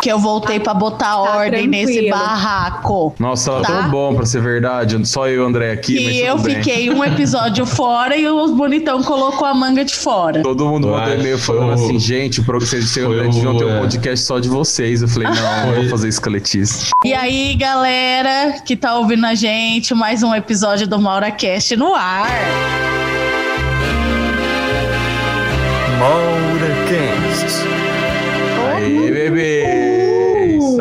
que eu voltei pra botar ordem nesse tranquilo. barraco. Nossa, tava Tá. tão bom pra ser verdade. Só eu e o André aqui, mas E tudo eu bem. fiquei um episódio fora e os bonitão colocou a manga de fora. Todo mundo mandou e-mail falando o- assim, gente, o vocês o- deviam ter um é. podcast só de vocês. Eu falei, não, não vou fazer escaletice. E aí, galera que tá ouvindo a gente, mais um episódio do MauraCast no ar. MauraCast.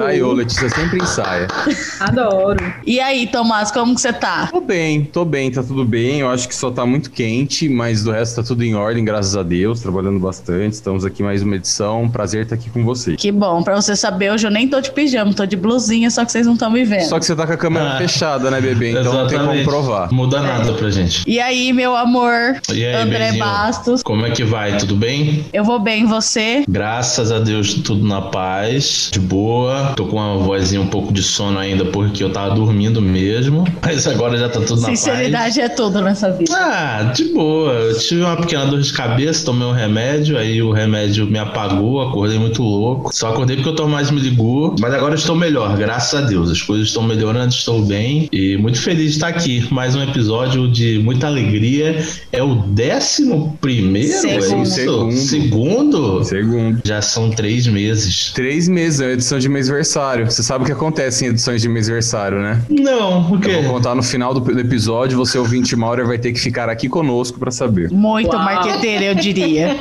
Ensaiou, Letícia sempre ensaia. Adoro. E aí, Tomás, como que você tá? Tô bem, tô bem, tá tudo bem. Eu acho que só tá muito quente, mas do resto tá tudo em ordem, graças a Deus, trabalhando bastante. Estamos aqui mais uma edição. Prazer estar aqui com vocês. Que bom, pra você saber, hoje eu nem tô de pijama, tô de blusinha, só que vocês não estão me vendo. Só que você tá com a câmera Ah. fechada, né, bebê? Então não tem como Exatamente. provar. Muda nada pra gente. E aí, meu amor, E aí, André Bezinho? Bastos, Como é que vai? Tudo bem? eu vou bem, você? Graças a Deus, tudo na paz, de boa. Tô com uma vozinha um pouco de sono ainda porque eu tava dormindo mesmo. Mas agora já tá tudo na paz. Sinceridade é tudo nessa vida. Ah, de boa. Eu tive uma pequena dor de cabeça, tomei um remédio, aí o remédio me apagou, acordei muito louco. Só acordei porque o Tomás me ligou, mas agora estou melhor, graças a Deus. As coisas estão melhorando, estou bem e muito feliz de estar aqui. Mais um episódio de muita alegria. É o décimo primeiro? é Segundo. isso? Segundo. Segundo? Segundo. Já são três meses. Três meses, é uma edição de mêsversário. Você sabe o que acontece em edições de mêsversário, né? Não, o quê? Eu vou contar no final do, do episódio. Você, ouvinte Maura, vai ter que ficar aqui conosco pra saber. Muito Uau. marqueteira, eu diria.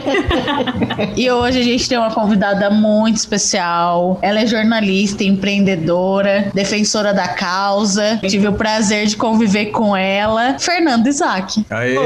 e hoje a gente tem uma convidada muito especial. Ela é jornalista, empreendedora, defensora da causa. Tive o prazer de conviver com ela, Fernanda Isaac. Aê!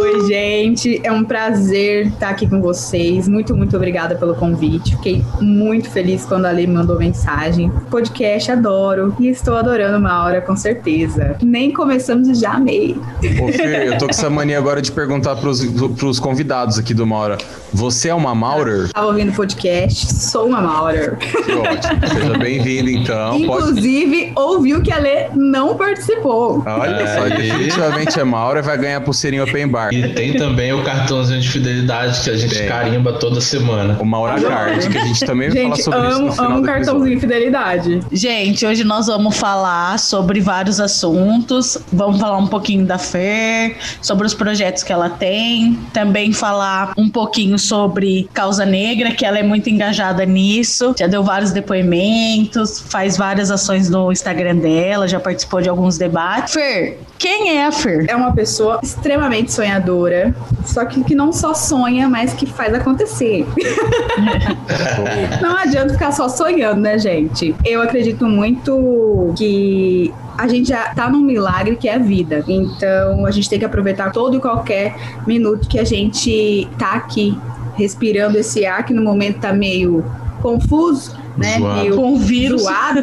Oi, gente. É um prazer estar aqui com vocês. Muito, muito obrigada pelo convite. Fiquei muito feliz quando a Lê me mandou mensagem. Podcast adoro e estou adorando uma hora com certeza. Nem começamos e já amei. Ô, Fer, eu tô com essa mania agora de perguntar pros, pros convidados aqui do Maura. Você é uma Maurer? Tava ouvindo podcast, sou uma Maurer. Que ótimo. Seja bem-vindo, então. Pode... Inclusive, ouviu que a Lê não participou. Olha só, definitivamente é Maura vai ganhar pulseirinha open bar. E tem também o cartãozinho de fidelidade que a gente carimba toda semana. O Maura Card, que a gente também vai falar Gente, sobre isso no amo, amo cartãozinho episódio. de fidelidade. Gente, hoje nós vamos falar sobre vários assuntos. Vamos falar um pouquinho da Fer, sobre os projetos que ela tem. Também falar um pouquinho sobre causa negra, que ela é muito engajada nisso. Já deu vários depoimentos, faz várias ações no Instagram dela, já participou de alguns debates. Fer, quem é a Fer? É uma pessoa extremamente sonhadora, só que, que não só sonha, mas que faz acontecer. não adianta ficar só sonhando, né, gente? Eu acredito muito que a gente já tá num milagre que é a vida. Então a gente tem que aproveitar todo e qualquer minuto que a gente tá aqui respirando esse ar que no momento tá meio confuso, né? Zoado. Meio Com vírus. zoado,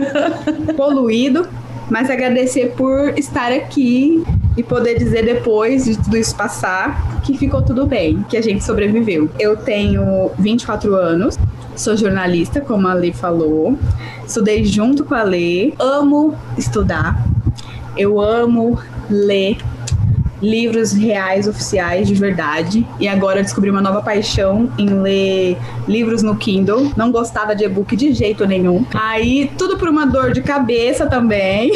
poluído, mas agradecer por estar aqui e poder dizer depois de tudo isso passar que ficou tudo bem, que a gente sobreviveu. Eu tenho 24 anos, sou jornalista, como a Lê falou, estudei junto com a Lê, amo estudar, eu amo ler livros reais, oficiais, de verdade. E agora descobri uma nova paixão em ler livros no Kindle. Não gostava de e-book de jeito nenhum. Aí, tudo por uma dor de cabeça também.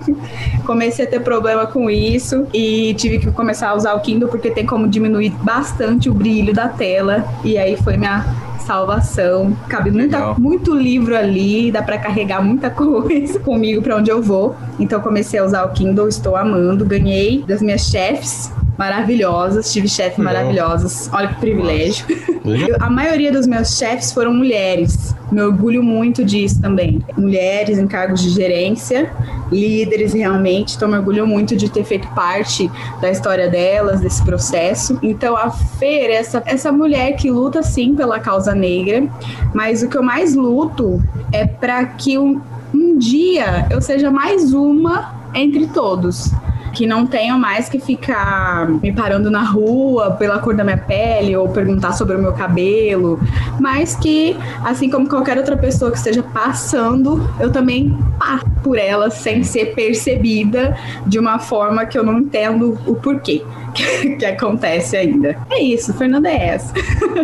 Comecei a ter problema com isso e tive que começar a usar o Kindle porque tem como diminuir bastante o brilho da tela. E aí foi minha salvação. Cabe muita, muito livro ali, dá pra carregar muita coisa comigo pra onde eu vou. Então comecei a usar o Kindle, estou amando. Ganhei das minhas chefes maravilhosas, tive chefes maravilhosas. Olha que privilégio. Eu- a maioria dos meus chefes foram mulheres. Me orgulho muito disso também. Mulheres em cargos de gerência, líderes realmente. Então, me orgulho muito de ter feito parte da história delas, desse processo. Então, a Fer, é essa, essa mulher que luta sim pela causa negra, mas o que eu mais luto é para que um, um dia eu seja mais uma entre todos. Que não tenho mais que ficar me parando na rua pela cor da minha pele ou perguntar sobre o meu cabelo, mas que, assim como qualquer outra pessoa que esteja passando, eu também passo por ela sem ser percebida de uma forma que eu não entendo o porquê que, que acontece ainda. É isso, Fernanda é essa.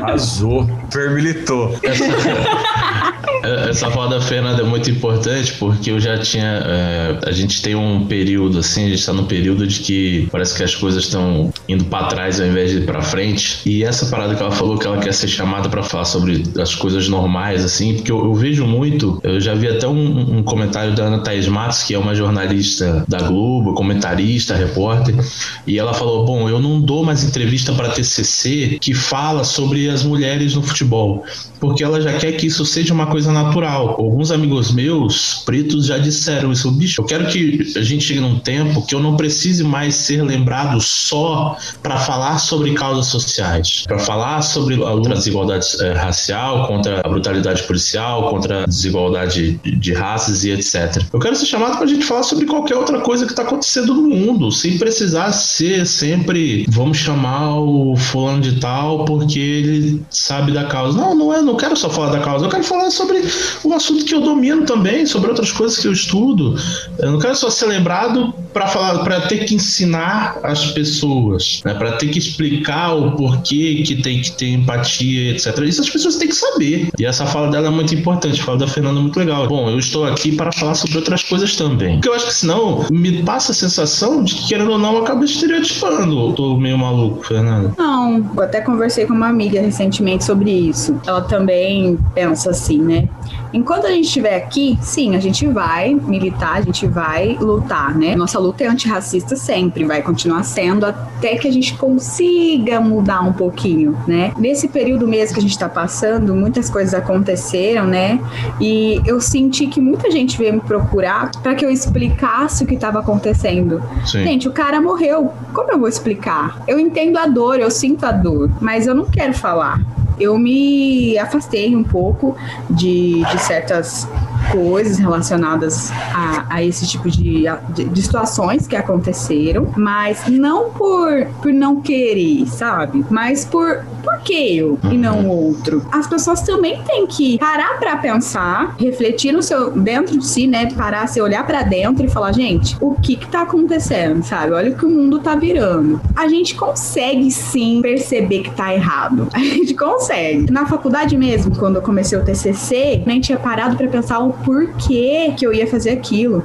Arrasou, vermilitou. Essa fala da Fernanda é muito importante porque eu já tinha. É, a gente tem um período assim, a gente está no período de que parece que as coisas estão indo para trás ao invés de ir para frente. E essa parada que ela falou que ela quer ser chamada para falar sobre as coisas normais, assim, porque eu, eu vejo muito. Eu já vi até um, um, comentário da Ana Thaís Matos, que é uma jornalista da Globo, comentarista, repórter, e ela falou: Bom, eu não dou mais entrevista para TCC que fala sobre as mulheres no futebol porque ela já quer que isso seja uma coisa natural. Alguns amigos meus, pretos, já disseram isso. Bicho, eu quero que a gente chegue num tempo que eu não precise mais ser lembrado só para falar sobre causas sociais, para falar sobre a luta desigualdade é, racial, contra a brutalidade policial, contra a desigualdade de, de raças e etc. Eu quero ser chamado para a gente falar sobre qualquer outra coisa que está acontecendo no mundo, sem precisar ser sempre vamos chamar o fulano de tal porque ele sabe da causa. Não, não é, não quero só falar da causa, eu quero falar sobre o assunto que eu domino também, sobre outras coisas que eu estudo. Eu não quero só ser lembrado para falar, para ter que ensinar as pessoas, né? para ter que explicar o porquê que tem que ter empatia, etc. Isso as pessoas têm que saber. E essa fala dela é muito importante, a fala da Fernanda é muito legal. Bom, eu estou aqui para falar sobre outras coisas também. Porque eu acho que senão me passa a sensação de que, querendo ou não, eu acabo estereotipando. Eu tô meio maluco, Fernanda. Não, eu até conversei com uma amiga recentemente sobre isso. Ela também pensa assim, né? Enquanto a gente estiver aqui, sim, a gente vai militar, a gente vai lutar, né? Nossa luta é antirracista sempre, vai continuar sendo até que a gente consiga mudar um pouquinho, né? Nesse período mesmo que a gente tá passando, muitas coisas aconteceram, né? E eu senti que muita gente veio me procurar para que eu explicasse o que estava acontecendo. Sim. Gente, o cara morreu. Como eu vou explicar? Eu entendo a dor, eu sinto a dor, mas eu não quero falar eu me afastei um pouco de, de certas coisas relacionadas a, a esse tipo de, de, de, situações que aconteceram, mas não por, por não querer, sabe? Mas por por que eu e não o outro? As pessoas também têm que parar para pensar, refletir no seu dentro de si, né? Parar, se olhar para dentro e falar, gente, o que que tá acontecendo, sabe? Olha o que o mundo tá virando. A gente consegue sim perceber que tá errado. A gente consegue. Na faculdade mesmo, quando eu comecei o TCC, nem tinha parado para pensar o porquê que eu ia fazer aquilo.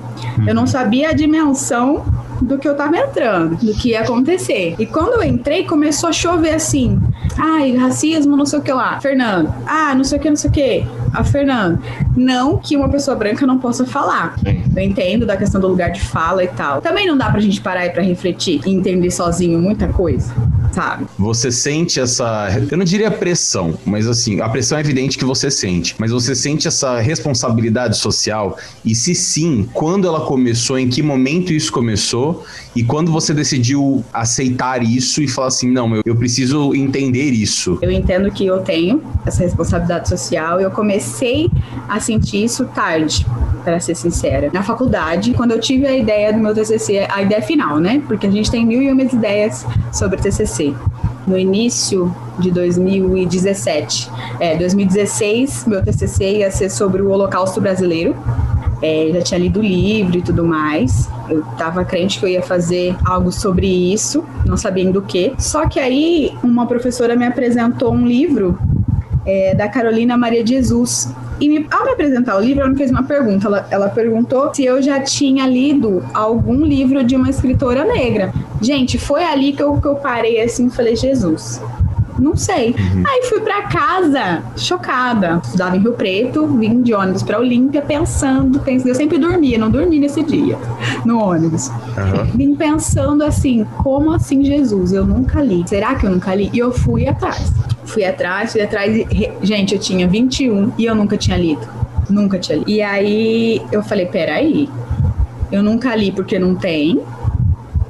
Eu não sabia a dimensão do que eu tava entrando, do que ia acontecer. E quando eu entrei, começou a chover assim. Ai, racismo, não sei o que lá. Fernando. Ah, não sei o que, não sei o que. A Fernando. Não que uma pessoa branca não possa falar. Eu entendo da questão do lugar de fala e tal. Também não dá pra gente parar e pra refletir e entender sozinho muita coisa sabe? Você sente essa, eu não diria pressão, mas assim, a pressão é evidente que você sente, mas você sente essa responsabilidade social e se sim, quando ela começou, em que momento isso começou e quando você decidiu aceitar isso e falar assim, não, eu, eu preciso entender isso. Eu entendo que eu tenho essa responsabilidade social e eu comecei a sentir isso tarde, para ser sincera. Na faculdade, quando eu tive a ideia do meu TCC, a ideia final, né? Porque a gente tem mil e uma ideias sobre TCC. No início de 2017. É, 2016, meu TCC ia ser sobre o Holocausto Brasileiro. É, já tinha lido o livro e tudo mais. Eu estava crente que eu ia fazer algo sobre isso, não sabendo o que. Só que aí uma professora me apresentou um livro é, da Carolina Maria de Jesus. E me, ao me apresentar o livro, ela me fez uma pergunta. Ela, ela perguntou se eu já tinha lido algum livro de uma escritora negra. Gente, foi ali que eu, que eu parei assim e falei: Jesus, não sei. Uhum. Aí fui para casa, chocada. Estudava em Rio Preto, vim de ônibus para Olímpia, pensando, pensando. Eu sempre dormia, não dormi nesse dia no ônibus. Uhum. Vim pensando assim: como assim Jesus? Eu nunca li. Será que eu nunca li? E eu fui atrás. Fui atrás, fui atrás. E, gente, eu tinha 21 e eu nunca tinha lido. Nunca tinha lido. E aí eu falei: peraí. Eu nunca li porque não tem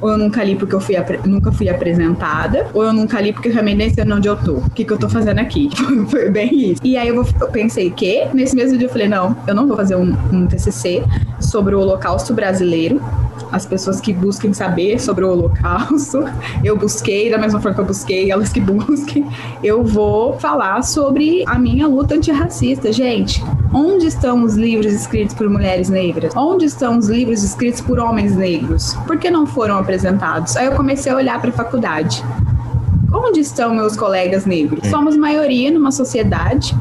ou eu nunca li porque eu fui nunca fui apresentada, ou eu nunca li porque eu realmente nem sei onde eu tô. O que, que eu tô fazendo aqui? Foi bem isso. E aí eu, vou, eu, pensei que, nesse mesmo dia eu falei, não, eu não vou fazer um, um TCC sobre o Holocausto brasileiro, as pessoas que busquem saber sobre o Holocausto. Eu busquei, da mesma forma que eu busquei, elas que busquem. Eu vou falar sobre a minha luta antirracista. Gente, onde estão os livros escritos por mulheres negras? Onde estão os livros escritos por homens negros? Por que não foram apresentados? Aí eu comecei a olhar para a faculdade. Onde estão meus colegas negros? Somos maioria numa sociedade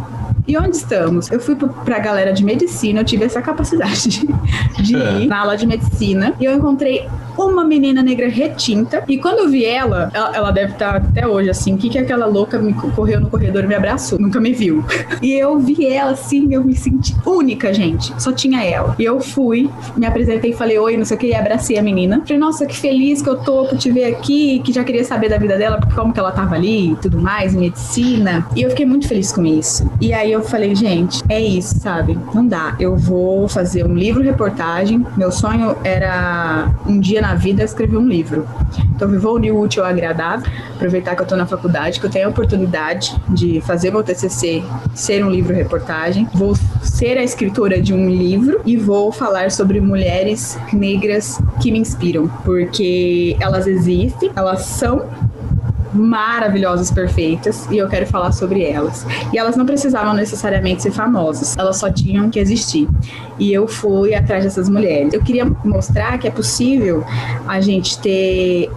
e onde estamos? Eu fui para a galera de medicina, eu tive essa capacidade de, de é. ir na aula de medicina e eu encontrei uma menina negra retinta. E quando eu vi ela, ela, ela deve estar até hoje assim: o que, que aquela louca me correu no corredor e me abraçou? Nunca me viu. E eu vi ela assim, eu me senti única, gente. Só tinha ela. E eu fui, me apresentei falei: oi, não sei o que, e abracei a menina. Falei: nossa, que feliz que eu tô por te ver aqui, que já queria saber da vida dela, porque como que ela tava ali e tudo mais, medicina. E eu fiquei muito feliz com isso. E aí eu falei: gente, é isso, sabe? Não dá. Eu vou fazer um livro reportagem. Meu sonho era um dia na na vida escrever um livro. Então, vou unir o útil ao agradável, aproveitar que eu estou na faculdade, que eu tenho a oportunidade de fazer meu TCC ser um livro reportagem. Vou ser a escritora de um livro e vou falar sobre mulheres negras que me inspiram, porque elas existem, elas são maravilhosas, perfeitas, e eu quero falar sobre elas. E elas não precisavam necessariamente ser famosas, elas só tinham que existir. E eu fui atrás dessas mulheres. Eu queria mostrar que é possível a gente ter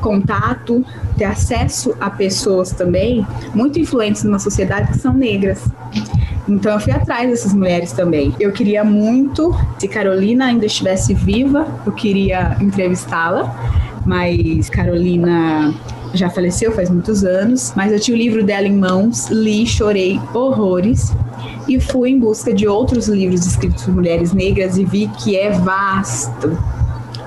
contato, ter acesso a pessoas também muito influentes na sociedade que são negras. Então eu fui atrás dessas mulheres também. Eu queria muito, se Carolina ainda estivesse viva, eu queria entrevistá-la, mas Carolina já faleceu faz muitos anos, mas eu tinha o livro dela em mãos, li, chorei horrores e fui em busca de outros livros escritos por mulheres negras e vi que é vasto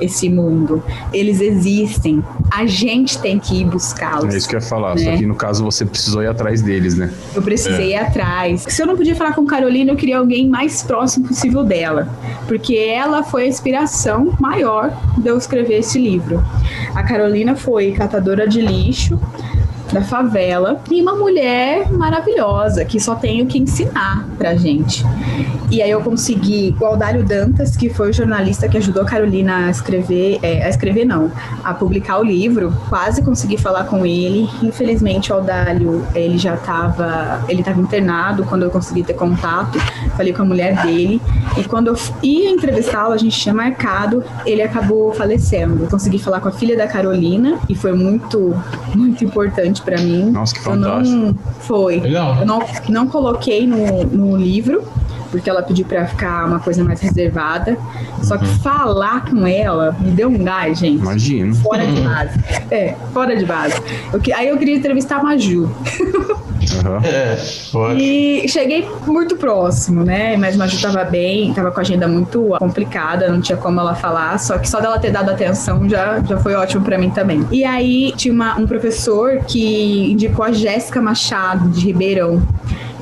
esse mundo. Eles existem. A gente tem que ir buscá-los. É isso que eu ia falar. Né? Só que no caso você precisou ir atrás deles, né? Eu precisei é. ir atrás. Se eu não podia falar com Carolina, eu queria alguém mais próximo possível dela. Porque ela foi a inspiração maior de eu escrever esse livro. A Carolina foi catadora de lixo da favela e uma mulher maravilhosa que só tem o que ensinar pra gente. E aí eu consegui o Aldalho Dantas, que foi o jornalista que ajudou a Carolina a escrever, é, a escrever não, a publicar o livro. Quase consegui falar com ele. Infelizmente o Aldalho, ele já estava, ele estava internado quando eu consegui ter contato. Falei com a mulher dele e quando eu ia entrevistá-lo, a gente tinha marcado, ele acabou falecendo. Consegui falar com a filha da Carolina e foi muito, muito importante para mim. Nossa, que fantástico. Não, foi. Legal. Eu não, não coloquei no, no livro, porque ela pediu para ficar uma coisa mais reservada. Só que uhum. falar com ela me deu um gás, gente. Imagino. Fora de base. É, fora de base. Eu, aí eu queria entrevistar a Maju. Uhum. E cheguei muito próximo, né? Mas Maju tava bem, tava com a agenda muito complicada, não tinha como ela falar. Só que só dela ter dado atenção já, já foi ótimo para mim também. E aí tinha uma, um professor que indicou a Jéssica Machado, de Ribeirão.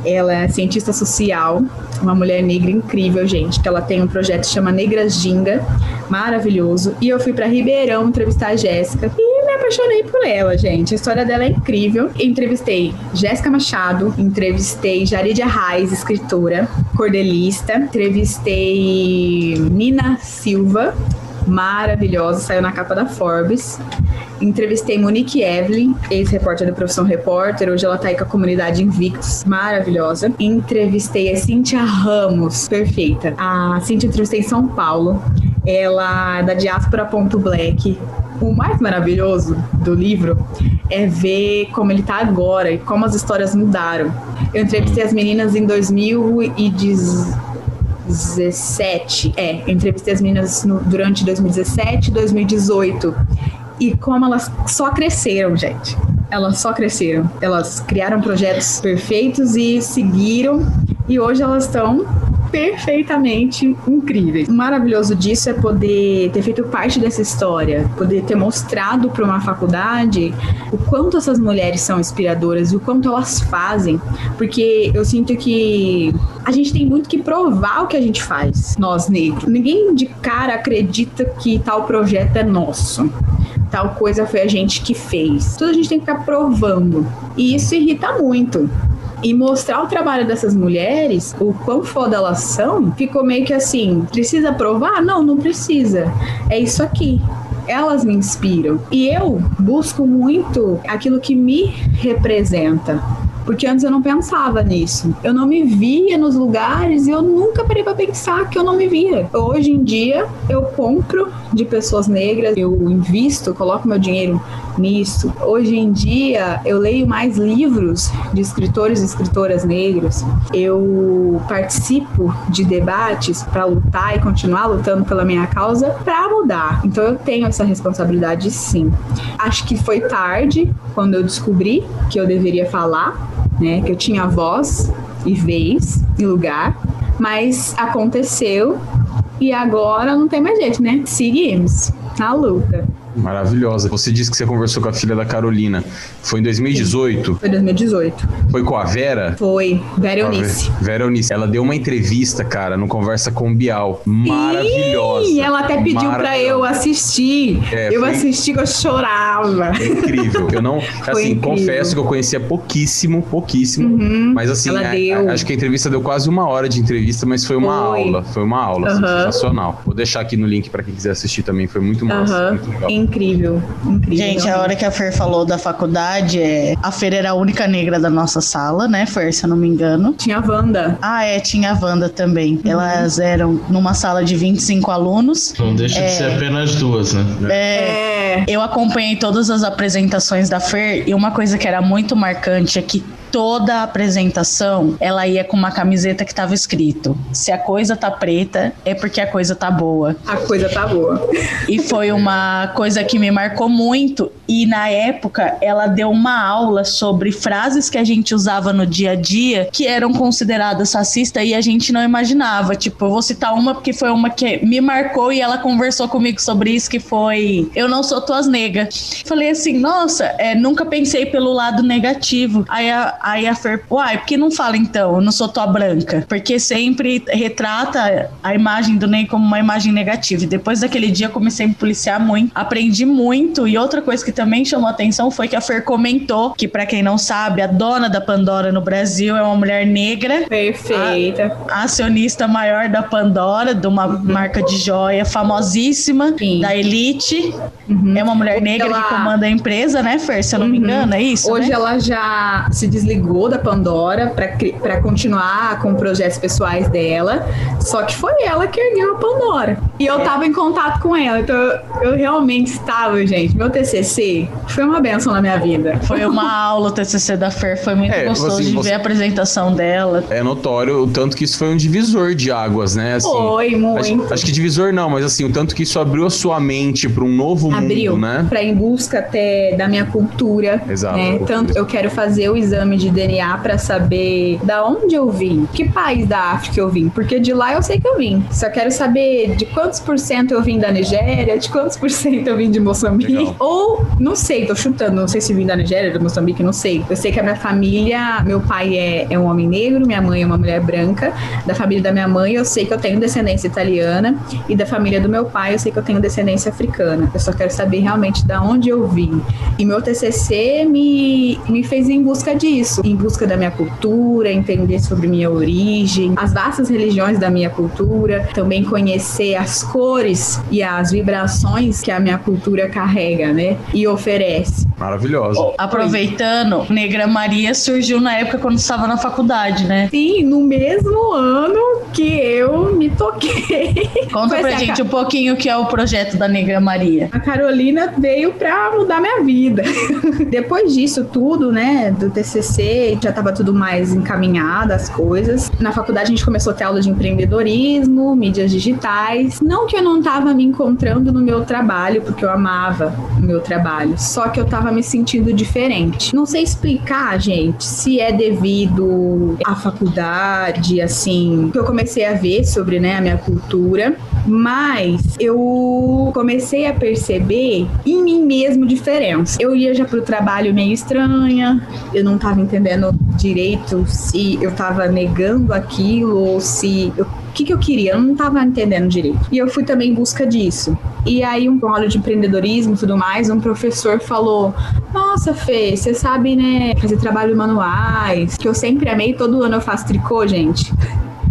Ela é cientista social, uma mulher negra incrível, gente, que ela tem um projeto que chama Negras Ginga, maravilhoso. E eu fui para Ribeirão entrevistar a Jéssica e apaixonei por ela, gente. A história dela é incrível. Entrevistei Jéssica Machado, entrevistei Jaridia Reis, escritora, cordelista, entrevistei Nina Silva, maravilhosa, saiu na capa da Forbes. Entrevistei Monique Evelyn, ex-repórter da Profissão Repórter, hoje ela tá aí com a comunidade Invictus, maravilhosa. Entrevistei a Cíntia Ramos, perfeita. A Cíntia entrevistei em São Paulo, ela é da Diáspora Ponto Black. O mais maravilhoso do livro é ver como ele tá agora e como as histórias mudaram. Eu entrevistei as meninas em 2017. É, entrevistei as meninas no, durante 2017 e 2018 e como elas só cresceram, gente. Elas só cresceram. Elas criaram projetos perfeitos e seguiram. E hoje elas estão perfeitamente incríveis. O maravilhoso disso é poder ter feito parte dessa história, poder ter mostrado para uma faculdade o quanto essas mulheres são inspiradoras e o quanto elas fazem, porque eu sinto que a gente tem muito que provar o que a gente faz, nós negros. Ninguém de cara acredita que tal projeto é nosso tal coisa foi a gente que fez. Tudo a gente tem que ficar provando. E isso irrita muito. E mostrar o trabalho dessas mulheres, o quão foda elas são, ficou meio que assim: precisa provar? Não, não precisa. É isso aqui elas me inspiram. E eu busco muito aquilo que me representa. Porque antes eu não pensava nisso. Eu não me via nos lugares e eu nunca parei para pensar que eu não me via. Hoje em dia eu compro de pessoas negras, eu invisto, coloco meu dinheiro nisso. Hoje em dia eu leio mais livros de escritores e escritoras negros. Eu participo de debates para lutar e continuar lutando pela minha causa para mudar. Então eu tenho essa responsabilidade sim. Acho que foi tarde quando eu descobri que eu deveria falar né? Que eu tinha voz e vez e lugar, mas aconteceu e agora não tem mais jeito, né? Seguimos na luta. Maravilhosa. Você disse que você conversou com a filha da Carolina. Foi em 2018? Foi 2018. Foi com a Vera? Foi, Vera Eunice. Vera Eunice. Ela deu uma entrevista, cara, no Conversa com o Bial. Maravilhosa. Sim, ela até pediu pra eu assistir. É, eu foi... assisti que eu chorava. É incrível. Eu não, assim, incrível. confesso que eu conhecia pouquíssimo, pouquíssimo. Uhum. Mas assim, a, a, acho que a entrevista deu quase uma hora de entrevista, mas foi uma foi. aula. Foi uma aula, uhum. assim, sensacional. Vou deixar aqui no link pra quem quiser assistir também. Foi muito massa. Uhum. Muito legal incrível, incrível. Gente, a hora que a Fer falou da faculdade, é... a Fer era a única negra da nossa sala, né, Fer, se eu não me engano. Tinha a Wanda. Ah, é, tinha a Wanda também. Uhum. Elas eram numa sala de 25 alunos. Não deixa é... de ser apenas duas, né? É... é. Eu acompanhei todas as apresentações da Fer e uma coisa que era muito marcante é que toda a apresentação ela ia com uma camiseta que tava escrito: se a coisa tá preta, é porque a coisa tá boa. A coisa tá boa. E foi uma coisa que me marcou muito. E na época ela deu uma aula sobre frases que a gente usava no dia a dia que eram consideradas racistas e a gente não imaginava. Tipo, eu vou citar uma porque foi uma que me marcou e ela conversou comigo sobre isso, que foi Eu não sou tuas nega. Falei assim, nossa, é, nunca pensei pelo lado negativo. Aí a, Aí a Fer, uai, por que não fala então, eu não sou tua branca? Porque sempre retrata a imagem do Ney como uma imagem negativa. E depois daquele dia eu comecei a me policiar muito, aprendi muito. E outra coisa que também chamou atenção foi que a Fer comentou que, para quem não sabe, a dona da Pandora no Brasil é uma mulher negra. Perfeita. A, acionista maior da Pandora, de uma uhum. marca de joia famosíssima, Sim. da Elite. Uhum. É uma mulher negra ela... que comanda a empresa, né, Fer? Se eu não uhum. me engano, é isso? Hoje né? ela já se desligou desligou da Pandora para continuar com projetos pessoais dela. Só que foi ela que ergueu a Pandora. E eu tava em contato com ela. Então eu, realmente estava, gente. Meu TCC foi uma benção na minha vida. Foi uma aula o TCC da Fer. Foi muito é, gostoso assim, de você... ver a apresentação dela. É notório o tanto que isso foi um divisor de águas, né? Assim, foi, muito. Acho, acho, que divisor não, mas assim, o tanto que isso abriu a sua mente para um novo abriu, mundo, né? Pra ir em busca até da minha cultura. Exato. Né? Tanto eu quero fazer o exame de DNA para saber da onde eu vim, que país da África eu vim, porque de lá eu sei que eu vim. Só quero saber de quantos por cento eu vim da Nigéria, de quantos por cento eu vim de Moçambique, Legal. ou não sei, tô chutando, não sei se vim da Nigéria, de Moçambique, não sei. Eu sei que a minha família, meu pai é, é um homem negro, minha mãe é uma mulher branca. Da família da minha mãe, eu sei que eu tenho descendência italiana, e da família do meu pai, eu sei que eu tenho descendência africana. Eu só quero saber realmente da onde eu vim. E meu TCC me, me fez em busca disso isso, em busca da minha cultura, entender sobre minha origem, as vastas religiões da minha cultura, também conhecer as cores e as vibrações que a minha cultura carrega, né? E oferece. Maravilhosa. Aproveitando, Negra Maria surgiu na época quando estava na faculdade, né? Sim, no mesmo ano que eu me toquei. Conta pra assim, gente um pouquinho o que é o projeto da Negra Maria. A Carolina veio pra mudar minha vida. Depois disso tudo, né, do TCC Já estava tudo mais encaminhado, as coisas. Na faculdade a gente começou a ter aula de empreendedorismo, mídias digitais. Não que eu não estava me encontrando no meu trabalho, porque eu amava o meu trabalho, só que eu estava me sentindo diferente. Não sei explicar, gente, se é devido à faculdade, assim, que eu comecei a ver sobre né, a minha cultura, mas eu comecei a perceber em mim mesmo diferença. Eu ia já pro trabalho meio estranha, eu não tava entendendo direito se eu tava negando aquilo ou se eu o que, que eu queria, eu não estava entendendo direito. E eu fui também em busca disso. E aí, um aula de empreendedorismo e tudo mais, um professor falou: Nossa, Fê, você sabe, né, fazer trabalho manuais, que eu sempre amei, todo ano eu faço tricô, gente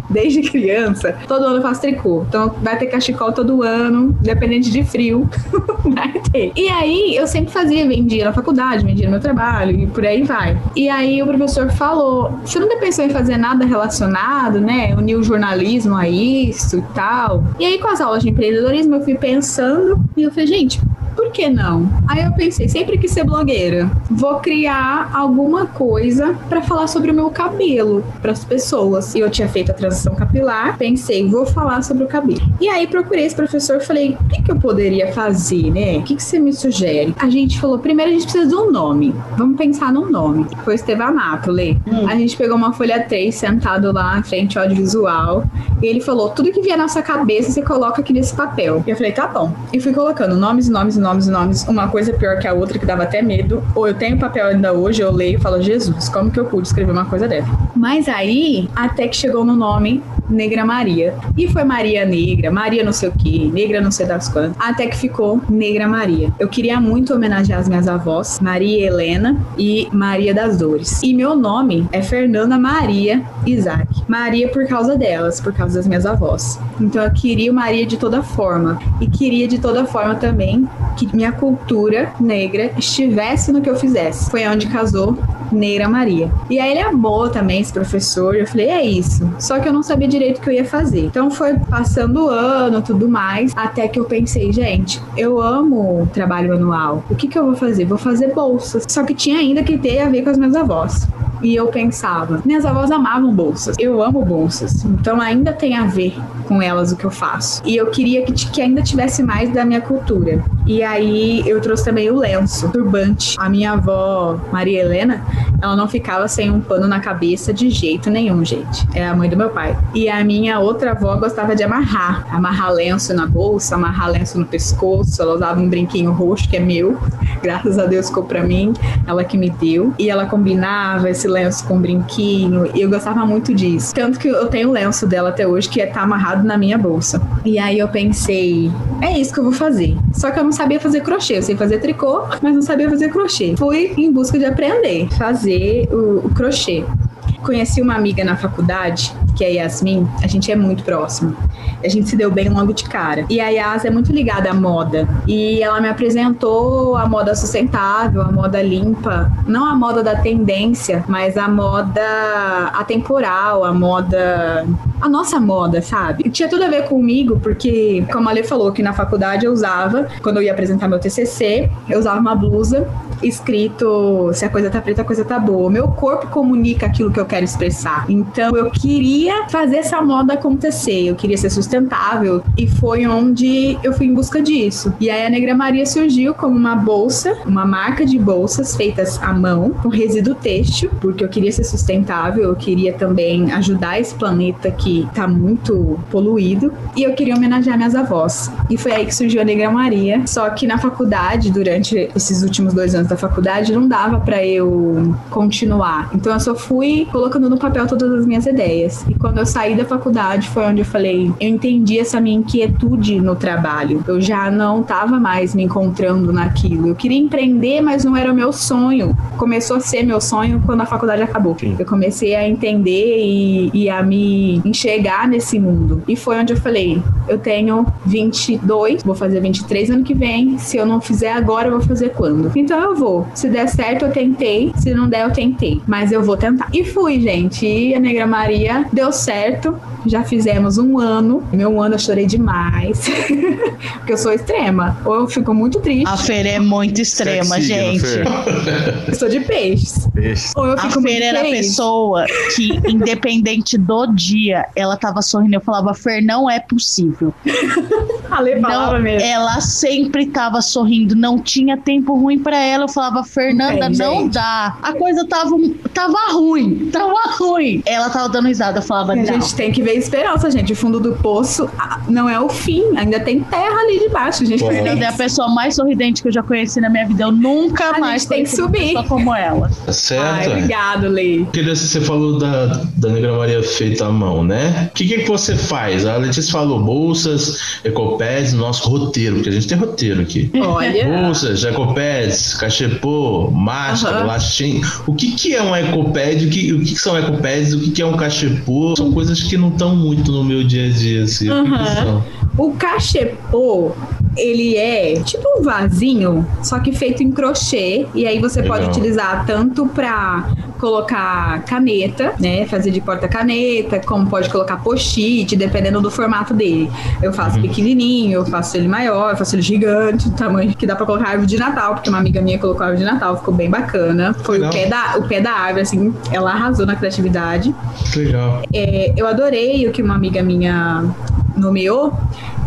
desde criança, todo ano eu faço tricô. Então vai ter cachecol todo ano, dependente de frio, vai ter. E aí eu sempre fazia, vendia na faculdade, vendia no meu trabalho e por aí vai. E aí o professor falou: você nunca pensou em fazer nada relacionado, né? Unir o jornalismo a isso e tal. E aí com as aulas de empreendedorismo eu fui pensando e eu falei, gente, por que não? Aí eu pensei, sempre quis ser blogueira. Vou criar alguma coisa para falar sobre o meu cabelo para as pessoas. E eu tinha feito a transição capilar, pensei, vou falar sobre o cabelo. E aí procurei esse professor, falei, o que, que eu poderia fazer, né? O que, que você me sugere? A gente falou, primeiro a gente precisa de um nome. Vamos pensar num nome. Foi Estevam Mato, Lê. Hum. A gente pegou uma folha 3 sentado lá na frente audiovisual. E ele falou, tudo que vier na sua cabeça, você coloca aqui nesse papel. E eu falei, tá bom. E fui colocando nomes, nomes, nomes nomes e nomes, uma coisa pior que a outra, que dava até medo. Ou eu tenho papel ainda hoje, eu leio e falo, Jesus, como que eu pude escrever uma coisa dessa? Mas aí, até que chegou no nome Negra Maria. E foi Maria Negra, Maria não sei o que, Negra não sei das quantas, até que ficou Negra Maria. Eu queria muito homenagear as minhas avós, Maria Helena e Maria das Dores. E meu nome é Fernanda Maria Isaac. Maria por causa delas, por causa das minhas avós. Então eu queria Maria de toda forma. E queria de toda forma também que minha cultura negra estivesse no que eu fizesse. Foi onde casou Neira Maria. E aí ele amou também esse professor. Eu falei, é isso. Só que eu não sabia direito o que eu ia fazer. Então foi passando o ano, tudo mais, até que eu pensei, gente, eu amo trabalho manual. O que que eu vou fazer? Vou fazer bolsas. Só que tinha ainda que ter a ver com as minhas avós. E eu pensava, minhas avós amavam bolsas. Eu amo bolsas. Então ainda tem a ver com elas o que eu faço. E eu queria que, que ainda tivesse mais da minha cultura. E aí eu trouxe também o lenço, turbante. A minha avó, Maria Helena, ela não ficava sem um pano na cabeça de jeito nenhum, gente. É a mãe do meu pai. E a minha outra avó gostava de amarrar. Amarrar lenço na bolsa, amarrar lenço no pescoço. Ela usava um brinquinho roxo que é meu. Graças a Deus ficou pra mim. Ela que me deu. E ela combinava esse lenço com um brinquinho. E eu gostava muito disso. Tanto que eu tenho o lenço dela até hoje que é tá amarrado na minha bolsa. E aí eu pensei, é isso que eu vou fazer. Só que eu não sabia fazer crochê. Eu sei fazer tricô, mas não sabia fazer crochê. Fui em busca de aprender fazer o, o crochê. Conheci uma amiga na faculdade, que é Yasmin, a gente é muito próximo. A gente se deu bem logo de cara. E a Yas é muito ligada à moda. E ela me apresentou a moda sustentável, a moda limpa. Não a moda da tendência, mas a moda atemporal, a moda a nossa moda, sabe? E tinha tudo a ver comigo, porque, como a Lê falou, que na faculdade eu usava, quando eu ia apresentar meu TCC, eu usava uma blusa escrito se a coisa tá preta, a coisa tá boa. Meu corpo comunica aquilo que eu quero expressar. Então eu queria fazer essa moda acontecer, eu queria ser sustentável e foi onde eu fui em busca disso. E aí a Negra Maria surgiu como uma bolsa, uma marca de bolsas feitas à mão, com resíduo têxtil, porque eu queria ser sustentável, eu queria também ajudar esse planeta que tá muito poluído e eu queria homenagear minhas avós. E foi aí que surgiu a Negra Maria. Só que na faculdade, durante esses últimos dois anos da faculdade, não dava para eu continuar. Então eu só fui colocando no papel todas as minhas ideias. E quando eu saí da faculdade foi onde eu falei, eu entendi essa minha inquietude no trabalho. Eu já não tava mais me encontrando naquilo. Eu queria empreender, mas não era o meu sonho. Começou a ser meu sonho quando a faculdade acabou. Eu comecei a entender e, e a me enxergar nesse mundo. E foi onde eu falei, eu tenho 22, vou fazer 23 ano que vem. Se eu não fizer agora, eu vou fazer quando? Então eu vou. Se der certo, eu tentei. Se não der, eu tentei. Mas eu vou tentar. E fui, gente. E a Negra Maria deu certo. Já fizemos um ano. Meu ano eu chorei demais. Porque eu sou extrema. Ou eu fico muito triste. A feira é muito extrema, signo, gente. Fer. Eu sou de peixes. Peixes. Ou eu A fico Fer muito era a pessoa que, independente do dia, ela tava sorrindo. Eu falava, Fer, não é possível. A Lê falava Não, mesmo. ela sempre tava sorrindo, não tinha tempo ruim pra ela. Eu falava, Fernanda, não gente. dá. A coisa tava, tava ruim, tava ruim. Ela tava dando risada, eu falava, A não. gente tem que ver esperança, gente. O fundo do poço ah, não é o fim. Ainda tem terra ali debaixo. A gente Fernanda é a pessoa mais sorridente que eu já conheci na minha vida. Eu nunca A mais tem que uma subir. pessoa como ela. Tá certo? Ai, é? obrigado, Lei. Queria, você falou da, da Negra Maria feita à mão, né? O que, que, você faz? A Letícia falou bolsas, ecopads, nosso roteiro, porque a gente tem roteiro aqui. Olha. Bolsas, ecopads, cachepô, máscara, Aham. latim. O que, que é um ecopad? O que, o que, que são ecopads? O que, que é um cachepô? São coisas que não estão muito no meu dia a dia, assim. São? O cachepô, ele é tipo um vasinho, só que feito em crochê. E aí você pode Legal. utilizar tanto pra colocar caneta, né? Fazer de porta-caneta, como pode colocar post-it, dependendo do formato dele. Eu faço Uhum. pequenininho, eu faço ele maior, eu faço ele gigante, do tamanho que dá pra colocar árvore de Natal, porque uma amiga minha colocou árvore de Natal, ficou bem bacana. Foi o pé, da, o pé da árvore, assim, ela arrasou na criatividade. Legal. É, eu adorei o que uma amiga minha nomeou,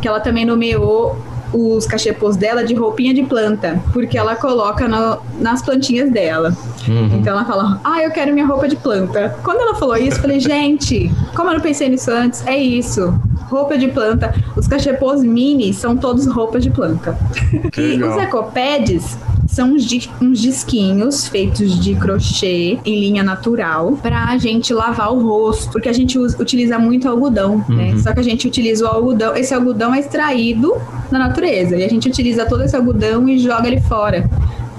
que ela também nomeou os cachepôs dela de roupinha de planta, porque ela coloca no- nas plantinhas dela. Uhum. Então ela fala, ah, eu quero minha roupa de planta. Quando ela falou isso, eu falei, gente, como eu não pensei nisso antes, é isso. Roupa de planta. Os cachepôs mini são todos roupas de planta. Que E os ecopads são uns, di- uns disquinhos feitos de crochê em linha natural pra gente lavar o rosto, porque a gente usa- utiliza muito algodão, né? Uhum. Só que a gente utiliza o algodão, esse algodão é extraído na natureza e a gente utiliza todo esse algodão e joga ele fora.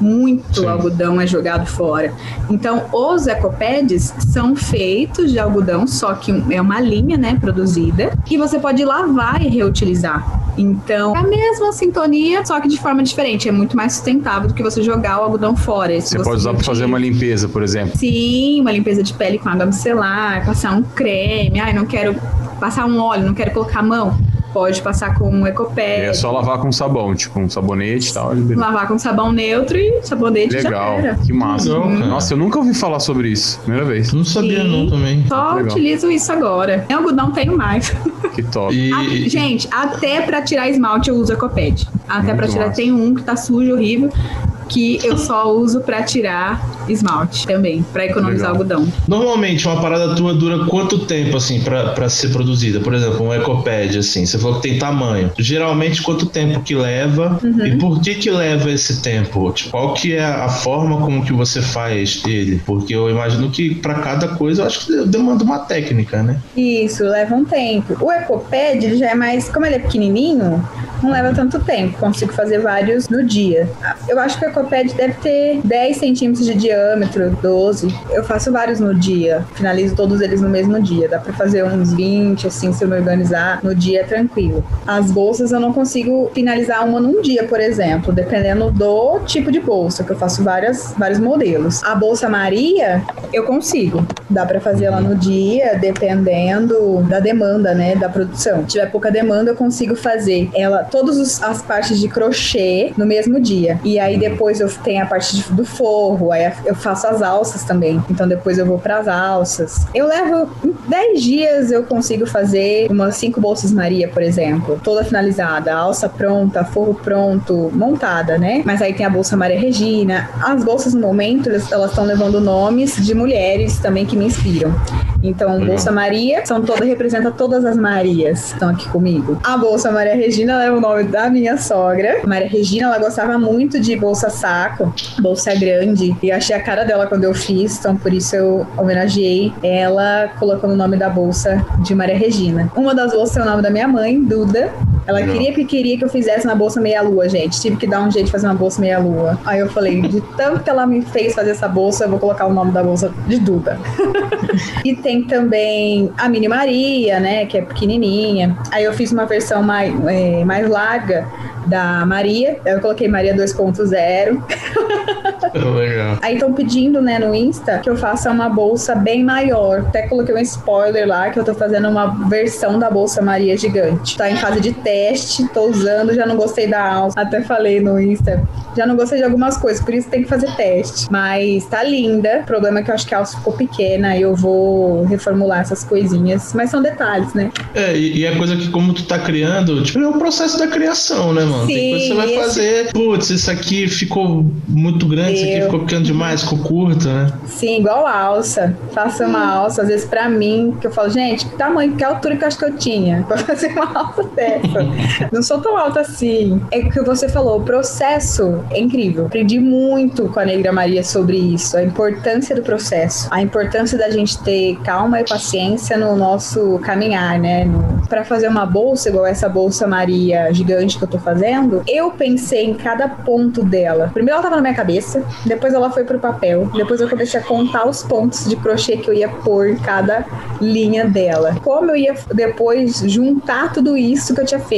Muito Sim. algodão é jogado fora. Então, os ecopads são feitos de algodão, só que é uma linha, né, produzida, e você pode lavar e reutilizar. Então, é a mesma sintonia, só que de forma diferente. É muito mais sustentável do que você jogar o algodão fora. Se Você pode usar pra fazer uma limpeza, por exemplo. Sim, uma limpeza de pele com água micelar, passar um creme. Ai, não quero passar um óleo, não quero colocar a mão. Pode passar com um E ecopad. é só lavar com sabão, tipo um sabonete e tal. Lavar com sabão neutro e sabonete já Legal, era. que massa. Legal, cara. Nossa, eu nunca ouvi falar sobre isso. Primeira vez. Não sabia Sim. não também. Só Legal. utilizo isso agora. Em algodão tenho mais. Que top. E, e- gente, até pra tirar esmalte eu uso ecopad. Até Muito pra tirar massa. tem um que tá sujo, horrível, que eu só uso pra tirar esmalte também, pra economizar Legal. algodão. Normalmente, uma parada tua dura quanto tempo, assim, pra, pra ser produzida? Por exemplo, um ecopad, assim, você falou que tem tamanho. Geralmente, quanto tempo que leva Uhum. e por que que leva esse tempo? Tipo, qual que é a forma como que você faz ele? Porque eu imagino que pra cada coisa, eu acho que demanda uma técnica, né? Isso, leva um tempo. O ecopad, ele já é mais, como ele é pequenininho, não leva tanto tempo. Consigo fazer vários no dia. Eu acho que o ecopad deve ter 10 centímetros de diâmetro, 12. Eu faço vários no dia. Finalizo todos eles no mesmo dia. Dá pra fazer uns 20, assim, se eu me organizar. No dia é tranquilo. As bolsas eu não consigo finalizar uma num dia, por exemplo, dependendo do tipo de bolsa, que eu faço várias, vários modelos. A bolsa Maria, eu consigo. Dá pra fazer ela no dia, dependendo da demanda, né, da produção. Se tiver pouca demanda, eu consigo fazer ela todas as partes de crochê no mesmo dia. E aí depois eu tenho a parte de- do forro, aí eu faço as alças também. Então depois eu vou pras alças. Eu levo em 10 dias eu consigo fazer umas cinco bolsas Maria, por exemplo, toda finalizada, alça pronta, forro pronto, montada, né? Mas aí tem a bolsa Maria Regina. As bolsas no momento elas estão levando nomes de mulheres também que me inspiram. Então, Legal. Bolsa Maria são toda representa todas as Marias que estão aqui comigo. A Bolsa Maria Regina leva nome da minha sogra. Maria Regina, ela gostava muito de bolsa saco, bolsa grande, e achei a cara dela quando eu fiz, então por isso eu homenageei ela colocando o nome da bolsa de Maria Regina. Uma das bolsas tem o nome da minha mãe, Duda, Ela Legal. queria que queria que eu fizesse uma bolsa meia-lua, gente. Tive que dar um jeito de fazer uma bolsa meia-lua. Aí eu falei, de tanto que ela me fez fazer essa bolsa, eu vou colocar o nome da bolsa de Duda. e tem também a Mini Maria, né? Que é pequenininha. Aí eu fiz uma versão mais, é, mais larga da Maria. Eu coloquei Maria 2.0. Legal. Aí estão pedindo, né, no Insta que eu faça uma bolsa bem maior. Até coloquei um spoiler lá que eu tô fazendo uma versão da bolsa Maria gigante. Tá em fase de teste, tô usando, já não gostei da alça. Até falei no Insta, já não gostei de algumas coisas, por isso tem que fazer teste. Mas tá linda. O problema é que eu acho que a alça ficou pequena, eu vou reformular essas coisinhas. Mas são detalhes, né? É, e, e é coisa que como tu tá criando, tipo, é o processo da criação, né, mano? Tem Sim, coisa que você vai esse- fazer, putz, isso aqui ficou muito grande, isso aqui ficou pequeno demais, ficou curto, né? Sim, igual a alça. Faça uma alça, às vezes pra mim, que eu falo, gente, que tamanho, que altura que eu acho que eu tinha pra fazer uma alça dessa? Não sou tão alta assim. É o que você falou, o processo é incrível. Aprendi muito com a Negra Maria sobre isso, a importância do processo, a importância da gente ter calma e paciência no nosso caminhar, né? Pra fazer uma bolsa, igual essa bolsa Maria gigante que eu tô fazendo, eu pensei em cada ponto dela. Primeiro ela tava na minha cabeça, depois ela foi pro papel, depois eu comecei a contar os pontos de crochê que eu ia pôr em cada linha dela. Como eu ia depois juntar tudo isso que eu tinha feito.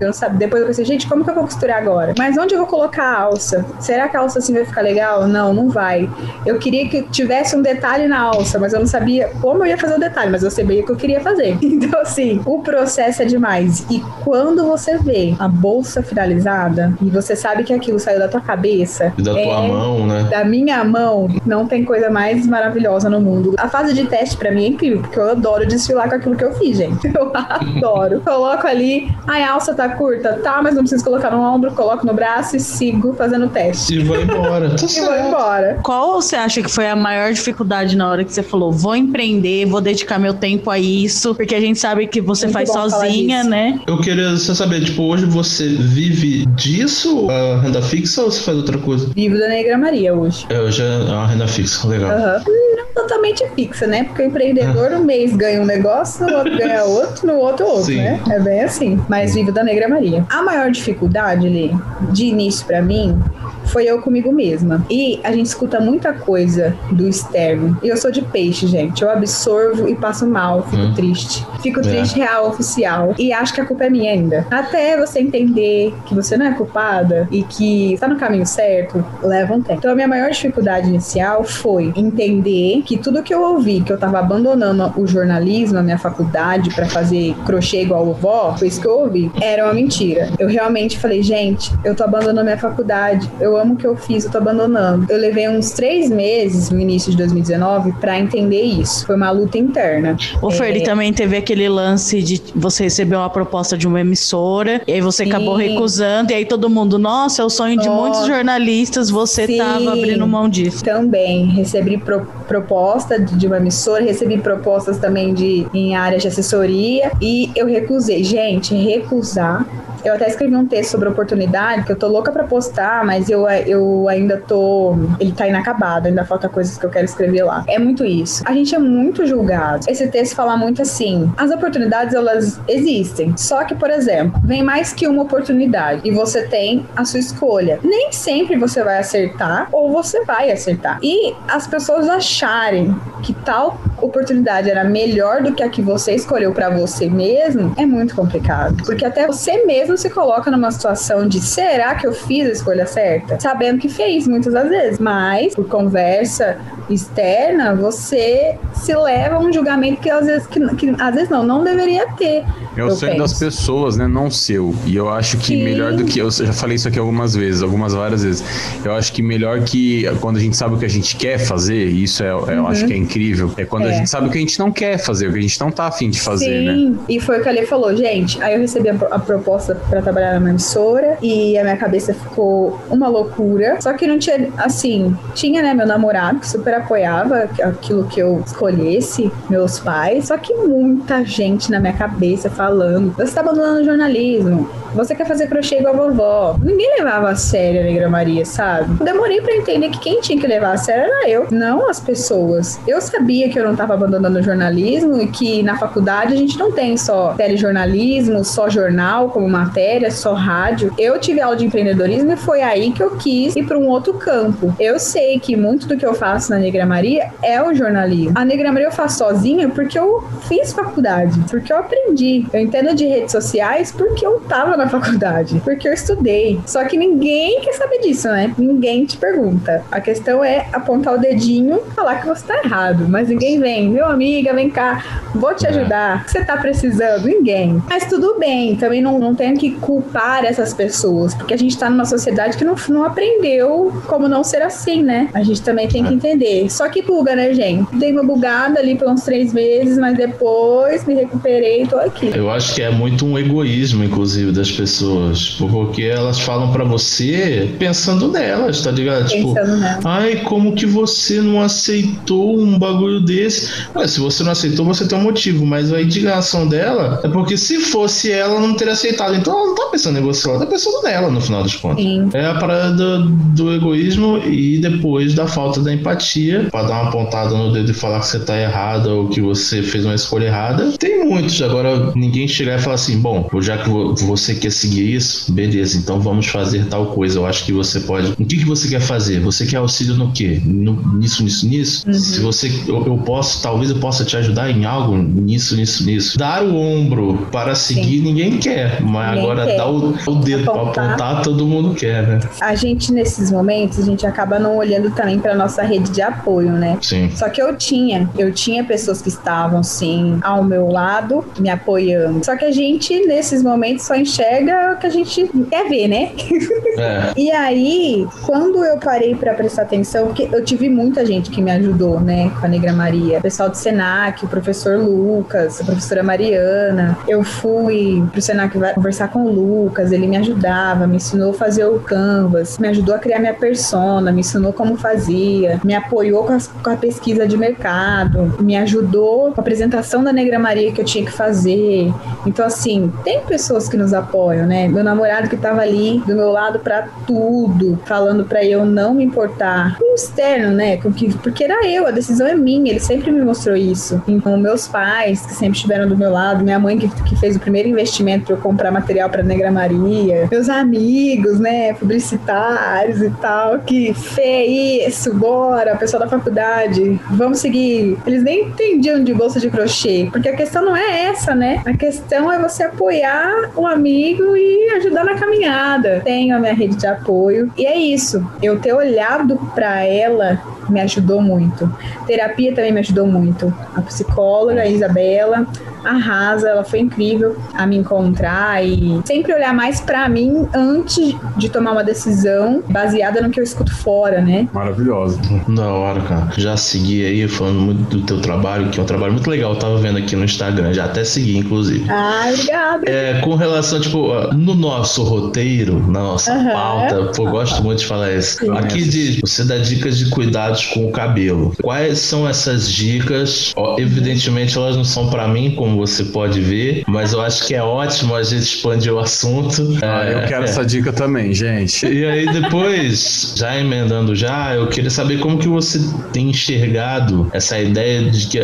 Eu não sabia. Depois eu pensei, gente, como que eu vou costurar agora? Mas onde eu vou colocar a alça? Será que a alça assim vai ficar legal? Não, não vai. Eu queria que tivesse um detalhe na alça, mas eu não sabia como eu ia fazer o detalhe, mas eu sabia que eu queria fazer. Então, assim, o processo é demais. E quando você vê a bolsa finalizada e você sabe que aquilo saiu da tua cabeça, E da tua é- mão, né? da minha mão, não tem coisa mais maravilhosa no mundo. A fase de teste pra mim é incrível, porque eu adoro desfilar com aquilo que eu fiz, gente. Eu adoro. Coloco ali, ai, a alça tá curta, tá, mas não preciso colocar no ombro, coloco no braço e sigo fazendo o teste. E vai embora. Tá E vou embora. Qual você acha que foi a maior dificuldade na hora que você falou, vou empreender, vou dedicar meu tempo a isso? Porque a gente sabe que você Muito faz sozinha, né? Eu queria só saber, tipo, hoje você vive disso, a renda fixa, ou você faz outra coisa? Vivo da Negra Maria hoje. É, hoje é uma renda fixa, legal. Aham. Não totalmente fixa, né? Porque o empreendedor, um mês ganha um negócio, no outro ganha outro, no outro outro, Sim. né? É bem assim. Mas vivo da Negra Maria. A maior dificuldade, Lê, de início pra mim, foi eu comigo mesma. E a gente escuta muita coisa do externo. E eu sou de peixe, gente. Eu absorvo e passo mal, fico Hum. triste. Fico É. triste real, oficial. E acho que a culpa é minha ainda. Até você entender que você não é culpada e que está no caminho certo, leva um tempo. Então a minha maior dificuldade inicial foi entender que tudo que eu ouvi, que eu tava abandonando o jornalismo, a minha faculdade pra fazer crochê igual o vó, foi isso que eu ouvi. Era uma mentira. Eu realmente falei, gente, eu tô abandonando a minha faculdade. Eu amo o que eu fiz, eu tô abandonando. Eu levei uns três meses no início de 2019 pra entender isso. Foi uma luta interna. O É. Ferdi também teve aquele lance de você receber uma proposta de uma emissora, e aí você Sim. acabou recusando, e aí todo mundo, nossa, é o sonho de Nossa. muitos jornalistas, você Sim. tava abrindo mão disso. Também recebi pro- proposta de de uma emissora, recebi propostas também de em áreas de assessoria e eu recusei. Gente, recusar. Eu até escrevi um texto sobre oportunidade que eu tô louca pra postar, mas eu, eu ainda tô. Ele tá inacabado, ainda falta coisas que eu quero escrever lá. É muito isso. A gente é muito julgado. Esse texto fala muito assim: as oportunidades elas existem. Só que, por exemplo, vem mais que uma oportunidade e você tem a sua escolha. Nem sempre você vai acertar ou você vai acertar. E as pessoas acharem que tal oportunidade era melhor do que a que você escolheu pra você mesmo é muito complicado. Porque até você mesmo se coloca numa situação de será que eu fiz a escolha certa? Sabendo que fez muitas das vezes, mas por conversa externa, você se leva a um julgamento que às vezes que, que às vezes não, não deveria ter. É o penso. das pessoas, né? Não seu. E eu acho que Sim. melhor do que. Eu já falei isso aqui algumas vezes, algumas várias vezes. Eu acho que melhor que quando a gente sabe o que a gente quer fazer, e isso é, eu acho que é incrível, é quando a Uhum. É. gente sabe o que a gente não quer fazer, o que a gente não tá afim de fazer, né? Sim, e foi o que a Lê falou, gente. Aí eu recebi a, a proposta pra trabalhar numa emissora e a minha cabeça ficou uma loucura. Só que não tinha, assim, tinha, né, meu namorado, que super apoiava aquilo que eu escolhesse, meus pais, só que muita gente na minha cabeça falando: você tá abandonando o jornalismo, você quer fazer crochê igual a vovó. Ninguém levava a sério a Negra Maria, sabe? Eu demorei para entender que quem tinha que levar a sério era eu, não as pessoas. Eu sabia que eu não tava abandonando o jornalismo e que na faculdade a gente não tem só telejornalismo, só jornal como matéria, só rádio. Eu tive aula de empreendedorismo e foi aí que eu quis ir para um outro campo. Eu sei que muito do que eu faço na Negra Maria é o jornalismo. A Negra Maria eu faço sozinha porque eu fiz faculdade, porque eu aprendi. Eu entendo de redes sociais porque eu tava na faculdade, porque eu estudei. Só que ninguém quer saber disso, né? Ninguém te pergunta. A questão é apontar o dedinho e falar que você tá errado, mas ninguém vem. Meu amiga, vem cá, vou te é. ajudar. O que você tá precisando? Ninguém. Mas tudo bem, também não, não tenho que culpar essas pessoas, porque a gente tá numa sociedade que não, não aprendeu como não ser assim, né? A gente também tem que é. entender. Só que buga, né, gente? Dei uma bugada ali por uns três meses, mas depois me recuperei e tô aqui. Eu acho que é muito um egoísmo, inclusive, das pessoas. Porque elas falam para você pensando nelas, tá ligado? Tipo, pensando tipo, nela. ai, como que você não aceitou um bagulho desse? Ué, se você não aceitou, você tem um motivo, mas a indignação dela é porque se fosse ela, não teria aceitado. Então ela não tá pensando em você, ela tá pensando nela, no final das contas. Sim. É a parada do, do egoísmo e depois da falta da empatia, pra dar uma pontada no dedo e falar que você tá errada ou que você fez uma escolha errada. Tem muitos. Agora, ninguém chegar e falar assim: bom, já que você quer seguir isso, beleza, então vamos fazer tal coisa. Eu acho que você pode. O que, que você quer fazer? Você quer auxílio no quê? No, nisso, nisso, nisso? Uhum. Se você. Eu, eu, posso, talvez eu possa te ajudar em algo nisso, nisso, nisso. Dar o ombro para seguir, Sim. ninguém quer. Mas agora dar o, o dedo para apontar, todo mundo quer, né? A gente, nesses momentos, a gente acaba não olhando também para nossa rede de apoio, né? Sim. Só que eu tinha, eu tinha pessoas que estavam, sim, ao meu lado, me apoiando. Só que a gente, nesses momentos, só enxerga o que a gente quer ver, né? É. e aí, quando eu parei para prestar atenção, porque eu tive muita gente que me ajudou, né, com a Negra Maria. O pessoal do Senac, o professor Lucas, a professora Mariana. Eu fui pro Senac conversar com o Lucas, ele me ajudava, me ensinou a fazer o Canvas, me ajudou a criar minha persona, me ensinou como fazia, me apoiou com, as, com a pesquisa de mercado, me ajudou com a apresentação da Negra Maria que eu tinha que fazer. Então, assim, tem pessoas que nos apoiam, né? Meu namorado que tava ali do meu lado para tudo, falando para eu não me importar. O externo, né? Porque era eu, a decisão é minha, ele sempre me mostrou isso. Então, meus pais, que sempre estiveram do meu lado, minha mãe, que, que fez o primeiro investimento para eu comprar material para Negra Maria, meus amigos, né? Publicitários e tal, que fé isso, bora, pessoal da faculdade, vamos seguir. Eles nem entendiam de bolsa de crochê, porque a questão não é essa, né? A questão é você apoiar o amigo e ajudar na caminhada. Tenho a minha rede de apoio e é isso. Eu ter olhado para ela me ajudou muito. Terapia também me ajudou muito. A psicóloga, a Isabela, arrasa, ela foi incrível a me encontrar e sempre olhar mais para mim antes de tomar uma decisão baseada no que eu escuto fora, né? Maravilhosa. Da hora, cara. Já segui aí falando muito do teu trabalho, que é um trabalho muito legal. Eu tava vendo aqui no Instagram, já até segui, inclusive. Ah, obrigada. É, com relação, tipo, no nosso roteiro, na nossa uhum. pauta, pô, gosto muito de falar isso. Sim. Aqui diz, você dá dicas de cuidados com o cabelo. Quais são essas dicas? Ó, evidentemente, elas não são para mim, como como você pode ver, mas eu acho que é ótimo a gente expandir o assunto. Ah, é, eu quero é. essa dica também, gente. E aí depois, já emendando já, eu queria saber como que você tem enxergado essa ideia de que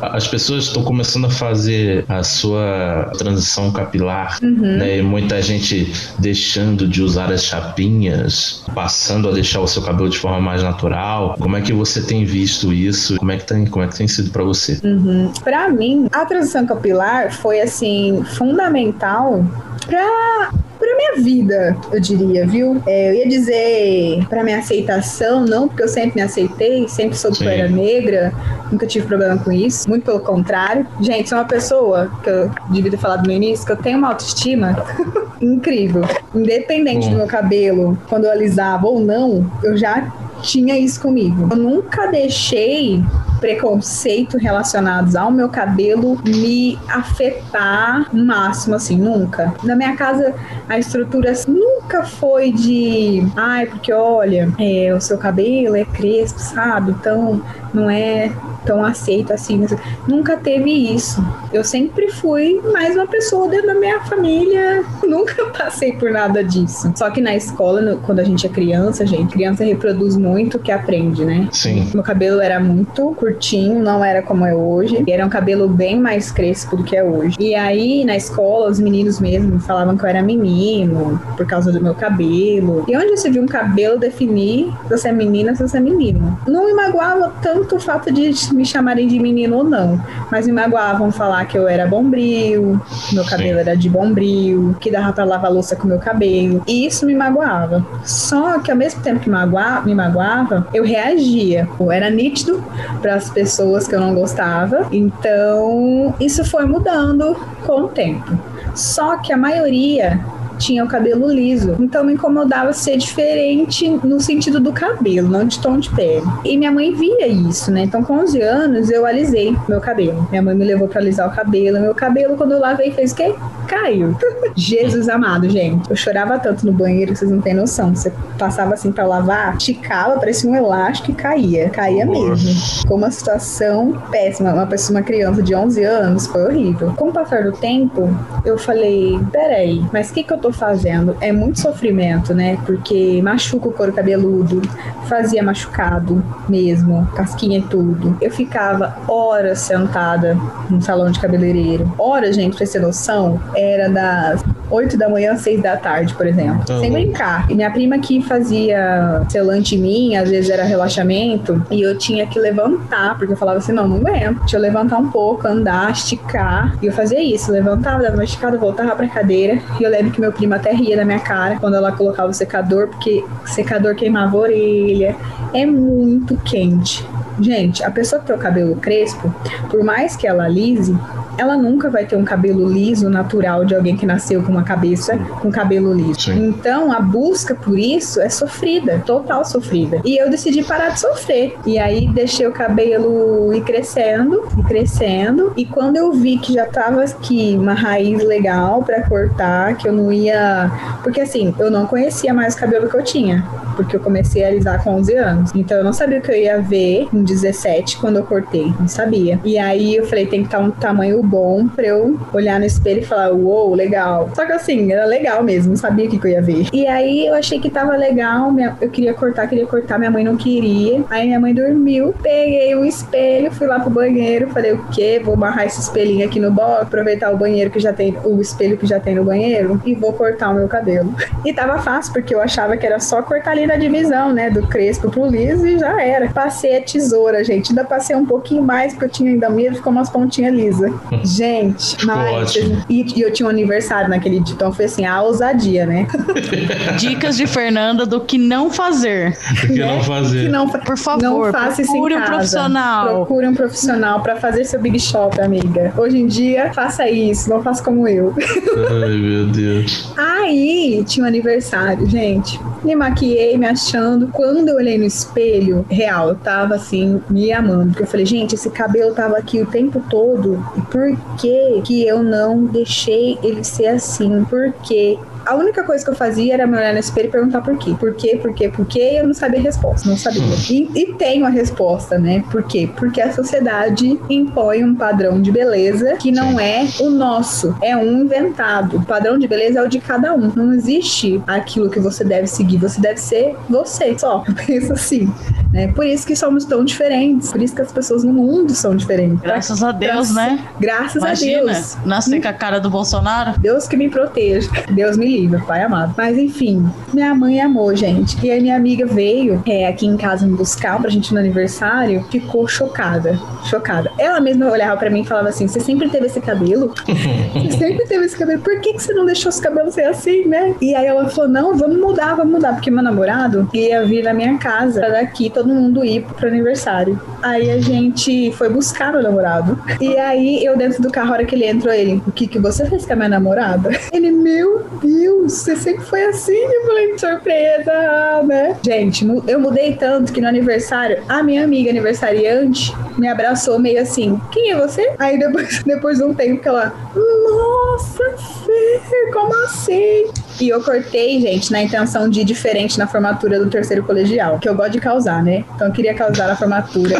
as pessoas estão começando a fazer a sua transição capilar, uhum. né? E muita gente deixando de usar as chapinhas, passando a deixar o seu cabelo de forma mais natural. Como é que você tem visto isso? Como é que tem, como é que tem sido para você? Uhum. Para mim, a transição capilar capilar foi assim fundamental para para minha vida, eu diria, viu? É, eu ia dizer para minha aceitação, não, porque eu sempre me aceitei, sempre soube que eu era negra, nunca tive problema com isso, muito pelo contrário. Gente, sou uma pessoa que eu devia ter falado no início, que eu tenho uma autoestima incrível. Independente Bom. do meu cabelo, quando eu alisava ou não, eu já tinha isso comigo. Eu nunca deixei preconceito relacionados ao meu cabelo me afetar máximo, assim, nunca. Na minha casa, a estrutura nunca nunca foi de, ai, porque olha, é, o seu cabelo é crespo, sabe? Então não é tão aceito assim. Nunca teve isso. Eu sempre fui mais uma pessoa dentro da minha família. Nunca passei por nada disso. Só que na escola, quando a gente é criança, gente, criança reproduz muito o que aprende, né? Sim. Meu cabelo era muito curtinho, não era como é hoje. E era um cabelo bem mais crespo do que é hoje. E aí, na escola, os meninos mesmo falavam que eu era menino por causa do meu cabelo. E onde você viu um cabelo definir se você é menina, se você é menino? Não me magoava tanto o fato de me chamarem de menino ou não, mas me magoavam falar que eu era bombril, meu cabelo era de bombril, que dava pra lavar louça com meu cabelo. E isso me magoava. Só que ao mesmo tempo que me magoava, eu reagia. Era nítido para as pessoas que eu não gostava. Então, isso foi mudando com o tempo. Só que a maioria tinha o cabelo liso. Então me incomodava ser diferente no sentido do cabelo, não de tom de pele. E minha mãe via isso, né? Então com 11 anos eu alisei meu cabelo. Minha mãe me levou para alisar o cabelo. Meu cabelo, quando eu lavei, fez o quê? Caiu. Jesus amado, gente. Eu chorava tanto no banheiro que vocês não têm noção. Você passava assim para lavar, esticava, parecia um elástico e caía. Caía mesmo. Ficou uma situação péssima. Uma pessoa, uma criança de 11 anos, foi horrível. Com o passar do tempo, eu falei: peraí, mas o que, que eu tô fazendo? É muito sofrimento, né? Porque machuca o couro cabeludo, fazia machucado mesmo, casquinha e tudo. Eu ficava horas sentada no salão de cabeleireiro. Horas, gente, pra ter noção, era das 8 da manhã às 6 da tarde, por exemplo. Uhum. Sem brincar. E minha prima que fazia selante em mim, às vezes era relaxamento, e eu tinha que levantar, porque eu falava assim: não, não aguento. Deixa eu levantar um pouco, andar, esticar. E eu fazia isso, levantava, dava uma esticada, voltava pra cadeira. E eu lembro que meu primo até ria da minha cara quando ela colocava o secador, porque o secador queimava a orelha. É muito quente. Gente, a pessoa que tem o cabelo crespo, por mais que ela alise, ela nunca vai ter um cabelo liso natural de alguém que nasceu com uma cabeça com cabelo liso. Sim. Então a busca por isso é sofrida, total sofrida. E eu decidi parar de sofrer. E aí deixei o cabelo ir crescendo, e crescendo. E quando eu vi que já tava aqui uma raiz legal para cortar, que eu não ia. Porque assim, eu não conhecia mais o cabelo que eu tinha. Porque eu comecei a alisar com 11 anos. Então eu não sabia o que eu ia ver com 17 quando eu cortei. Não sabia. E aí eu falei, tem que estar um tamanho bom pra eu olhar no espelho e falar, uou, legal. Só que assim, era legal mesmo, não sabia o que, que eu ia ver. E aí eu achei que tava legal, minha, eu queria cortar, queria cortar, minha mãe não queria. Aí minha mãe dormiu, peguei um espelho, fui lá pro banheiro, falei, o quê? Vou amarrar esse espelhinho aqui no box, aproveitar o banheiro que já tem, o espelho que já tem no banheiro e vou cortar o meu cabelo. E tava fácil, porque eu achava que era só cortar ali na divisão, né, do crespo pro liso e já era. Passei a tesoura, gente, ainda passei um pouquinho mais, porque eu tinha ainda medo, ficou umas pontinhas lisas. Gente, mas. E, e, eu tinha um aniversário naquele dia, então foi assim, a ousadia, né? Dicas de Fernanda do que não fazer. Do que não fazer. Que não, Por favor, não faça procure um profissional. Procure um profissional para fazer seu Big Shop, amiga. Hoje em dia, faça isso, não faça como eu. Ai, meu Deus. Aí, tinha um aniversário, gente. Me maquiei, me achando. Quando eu olhei no espelho, real, eu tava assim, me amando. Porque eu falei, gente, esse cabelo tava aqui o tempo todo. E por por que, que eu não deixei ele ser assim? Porque a única coisa que eu fazia era me olhar no espelho e perguntar por quê. Por quê, por quê, por quê? E eu não sabia a resposta, não sabia. E, e tenho a resposta, né? Por quê? Porque a sociedade impõe um padrão de beleza que não é o nosso, é um inventado. O padrão de beleza é o de cada um. Não existe aquilo que você deve seguir, você deve ser você só. Eu penso assim. Né? Por isso que somos tão diferentes, por isso que as pessoas no mundo são diferentes. Graças a Deus, né? Graças Imagina, a Deus. Nascer com a cara do Bolsonaro. Deus que me proteja. Deus me livre, pai amado. Mas enfim, minha mãe amou, gente. E aí minha amiga veio é, aqui em casa me buscar pra gente no aniversário, ficou chocada. Chocada. Ela mesma olhava pra mim e falava assim: Você sempre teve esse cabelo? Você sempre teve esse cabelo? Por que, que você não deixou os cabelos ser assim, né? E aí ela falou: Não, vamos mudar, vamos mudar. Porque meu namorado ia vir na minha casa pra daqui todo mundo ir pro aniversário. Aí a gente foi buscar meu namorado. E aí eu dentro do carro, a hora que ele entrou, ele, o que que você fez com a minha namorada? Ele, meu Deus, você sempre foi assim? Eu falei, surpresa, né? Gente, eu mudei tanto que no aniversário, a minha amiga aniversariante me abraçou meio assim, quem é você? Aí depois, depois de um tempo que ela, nossa, Fê, como assim? E eu cortei, gente, na intenção de ir diferente na formatura do terceiro colegial, que eu gosto de causar, né? Então eu queria causar a formatura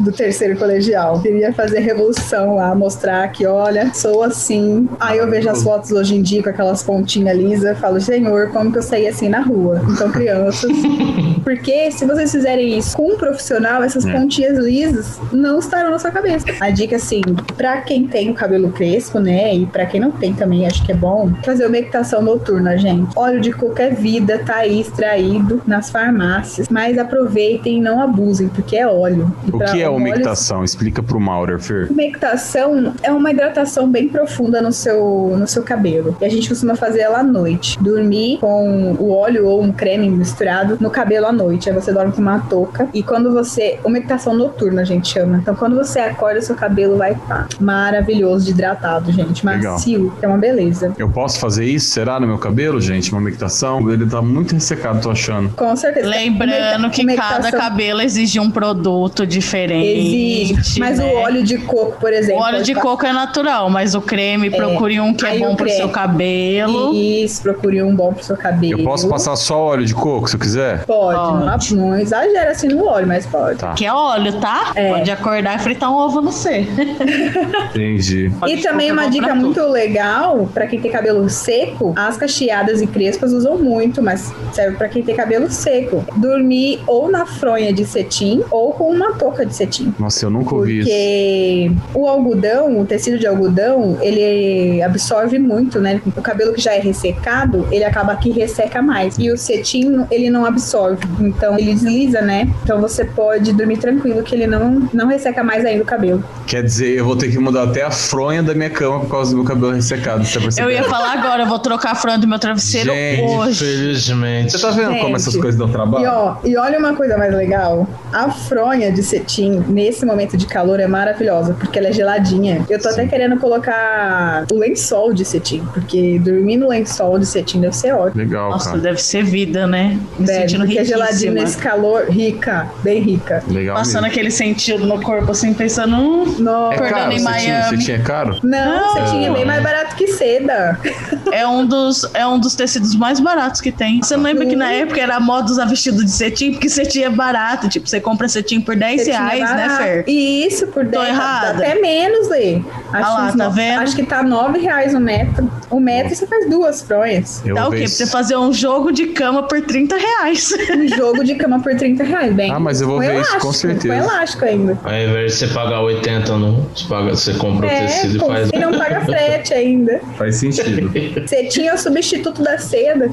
do terceiro colegial. Queria fazer revolução lá, mostrar que, olha, sou assim. Aí eu vejo as fotos hoje em dia com aquelas pontinhas lisas, falo, senhor, como que eu saí assim na rua? Então, crianças. Porque se vocês fizerem isso com um profissional, essas é. pontinhas lisas não estarão na sua cabeça. A dica, assim, pra quem tem o cabelo crespo, né? E pra quem não tem também, acho que é bom fazer uma equitação noturna gente. Óleo de é vida, tá aí extraído nas farmácias. Mas aproveitem e não abusem, porque é óleo. E o que é umectação? Óleo... Explica pro Maurer, Fer. Umectação é uma hidratação bem profunda no seu, no seu cabelo. E a gente costuma fazer ela à noite. Dormir com o óleo ou um creme misturado no cabelo à noite. Aí você dorme com uma touca. E quando você. Umectação noturna, a gente chama. Então quando você acorda, seu cabelo vai estar maravilhoso de hidratado, gente. Macio, Legal. é uma beleza. Eu posso fazer isso? Será no meu meu cabelo, gente, uma umectação, ele tá muito ressecado, tô achando. Com certeza. Lembrando que cada cabelo exige um produto diferente. Existe. Mas né? o óleo de coco, por exemplo. O óleo de coco é natural, mas o creme, é. procure um que é Aí bom pro seu cabelo. Isso, procure um bom pro seu cabelo. Eu posso passar só óleo de coco se eu quiser? Pode, pode. Não, não, exagera assim no óleo, mas pode. Tá. Que é óleo, tá? É. Pode acordar e fritar um ovo no C. Entendi. e também uma dica muito legal para quem tem cabelo seco, as cacheadas e crespas usam muito, mas serve para quem tem cabelo seco. Dormir ou na fronha de cetim ou com uma touca de cetim. Nossa, eu nunca ouvi isso. Porque o algodão, o tecido de algodão, ele absorve muito, né? O cabelo que já é ressecado, ele acaba que resseca mais. E o cetim, ele não absorve. Então, ele desliza, né? Então, você pode dormir tranquilo que ele não, não resseca mais ainda o cabelo. Quer dizer, eu vou ter que mudar até a fronha da minha cama por causa do meu cabelo ressecado. Você eu ia falar agora, eu vou trocar a fronha do meu travesseiro Gente, hoje. Infelizmente. Você tá vendo Gente, como essas coisas dão trabalho? E, ó, e olha uma coisa mais legal. A fronha de cetim, nesse momento de calor, é maravilhosa, porque ela é geladinha. Eu tô Sim. até querendo colocar o lençol de cetim, porque dormir no lençol de cetim deve ser ótimo. Legal, Nossa, cara. deve ser vida, né? Me deve, sentindo porque é geladinho nesse calor, rica, bem rica. Legal Passando mesmo. aquele sentido no corpo, assim, pensando, hum, Nossa. É caro, em Miami. Cetim é caro? Não, Não. cetim é bem mais barato que seda. É um dos, é um dos tecidos mais baratos que tem. Você lembra que na época era moda usar vestido de cetim, porque cetim é barato. Tipo, você compra cetim por 10 cetim é reais, é né, Fer? Isso, por 10 Tô errada. Até menos, Lê. Acho, ah lá, tá vendo? acho que tá 9 reais o metro. O metro você faz duas fronhas. Eu tá o quê? Pra você fazer um jogo de cama por 30 reais. Um jogo de cama por 30 reais, bem. Ah, mas eu vou ver elástico, isso com certeza. Com elástico ainda. Ao invés de você pagar 80, não, você, paga, você compra é, o tecido e faz. E não paga frete ainda. Faz sentido. Cetim é o substituto da seda.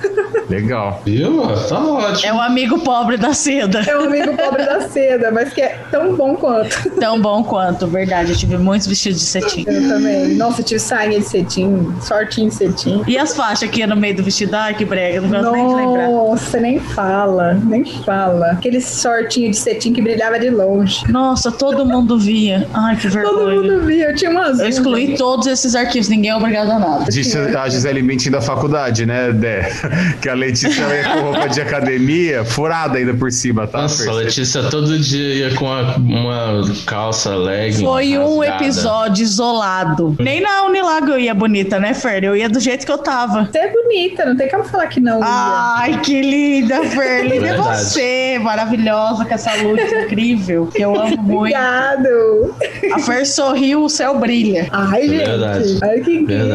Legal. Viu? Tá ótimo. É o amigo pobre da seda. É o amigo pobre da seda, mas que é tão bom quanto. Tão bom quanto, verdade. Eu tive muitos vestidos de cetim. Eu também. Nossa, eu tive sainha de cetim, sortinho de cetim. E as faixas aqui no meio do vestido? Ai, que brega. Não gosto nem de lembrar. Nossa, nem fala. Nem fala. Aquele sortinho de cetim que brilhava de longe. Nossa, todo mundo via. Ai, que vergonha. Todo mundo via. Eu tinha umas. Eu excluí todos esses arquivos. Ninguém é obrigado a nada. Disse a Gisele Bündchen da faculdade, né, Dé? Que a Letícia ia com roupa de academia, furada ainda por cima, tá? Nossa, a Letícia todo dia ia com uma, uma calça legging. Foi um episódio isolado. Nem na Unilago eu ia bonita, né, Fer? Eu ia do jeito que eu tava. Você é bonita, não tem como falar que não ia. Ai, que linda, Fer. Linda é você, maravilhosa, com essa luz incrível, que eu amo muito. Obrigado. A Fer sorriu, o céu brilha. Ai, gente. Verdade. Ai, que incrível. Verdade.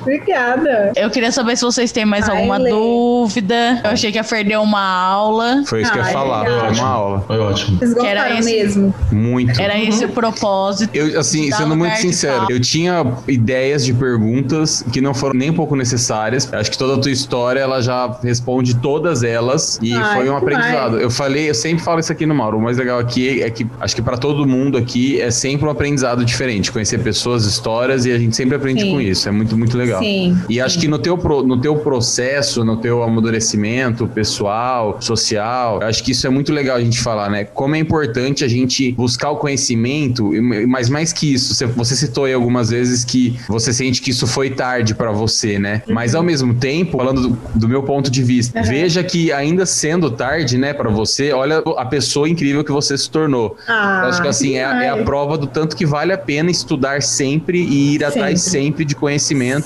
Obrigada. Eu queria saber se vocês têm mais Ai, alguma Lê. dúvida. Eu achei que ia perder uma aula. Foi isso que eu ia falar, foi uma aula. Foi ótimo. Vocês gostaram era esse, mesmo? Muito. Era esse o propósito. Eu, assim, sendo muito sincero, eu tinha ideias de perguntas que não foram nem um pouco necessárias. Acho que toda a tua história, ela já responde todas elas e Ai, foi um aprendizado. Mais. Eu falei, eu sempre falo isso aqui no Mauro, o mais legal aqui é que acho que para todo mundo aqui é sempre um aprendizado diferente, conhecer pessoas, histórias e a gente sempre aprende Sim. com isso. É muito, muito legal. Sim. E acho que no teu, no teu processo, no teu amadurecimento pessoal, social, acho que isso é muito legal a gente falar, né? Como é importante a gente buscar o conhecimento, mas mais que isso, você, citou aí algumas vezes que você sente que isso foi tarde pra você, né? Mas ao mesmo tempo, falando do, do meu ponto de vista, veja que ainda sendo tarde, né, pra você, olha a pessoa incrível que você se tornou. Ah, acho que assim, é, a- é a prova do tanto que vale a pena estudar sempre e ir atrás Sempre. sempre de conhecimento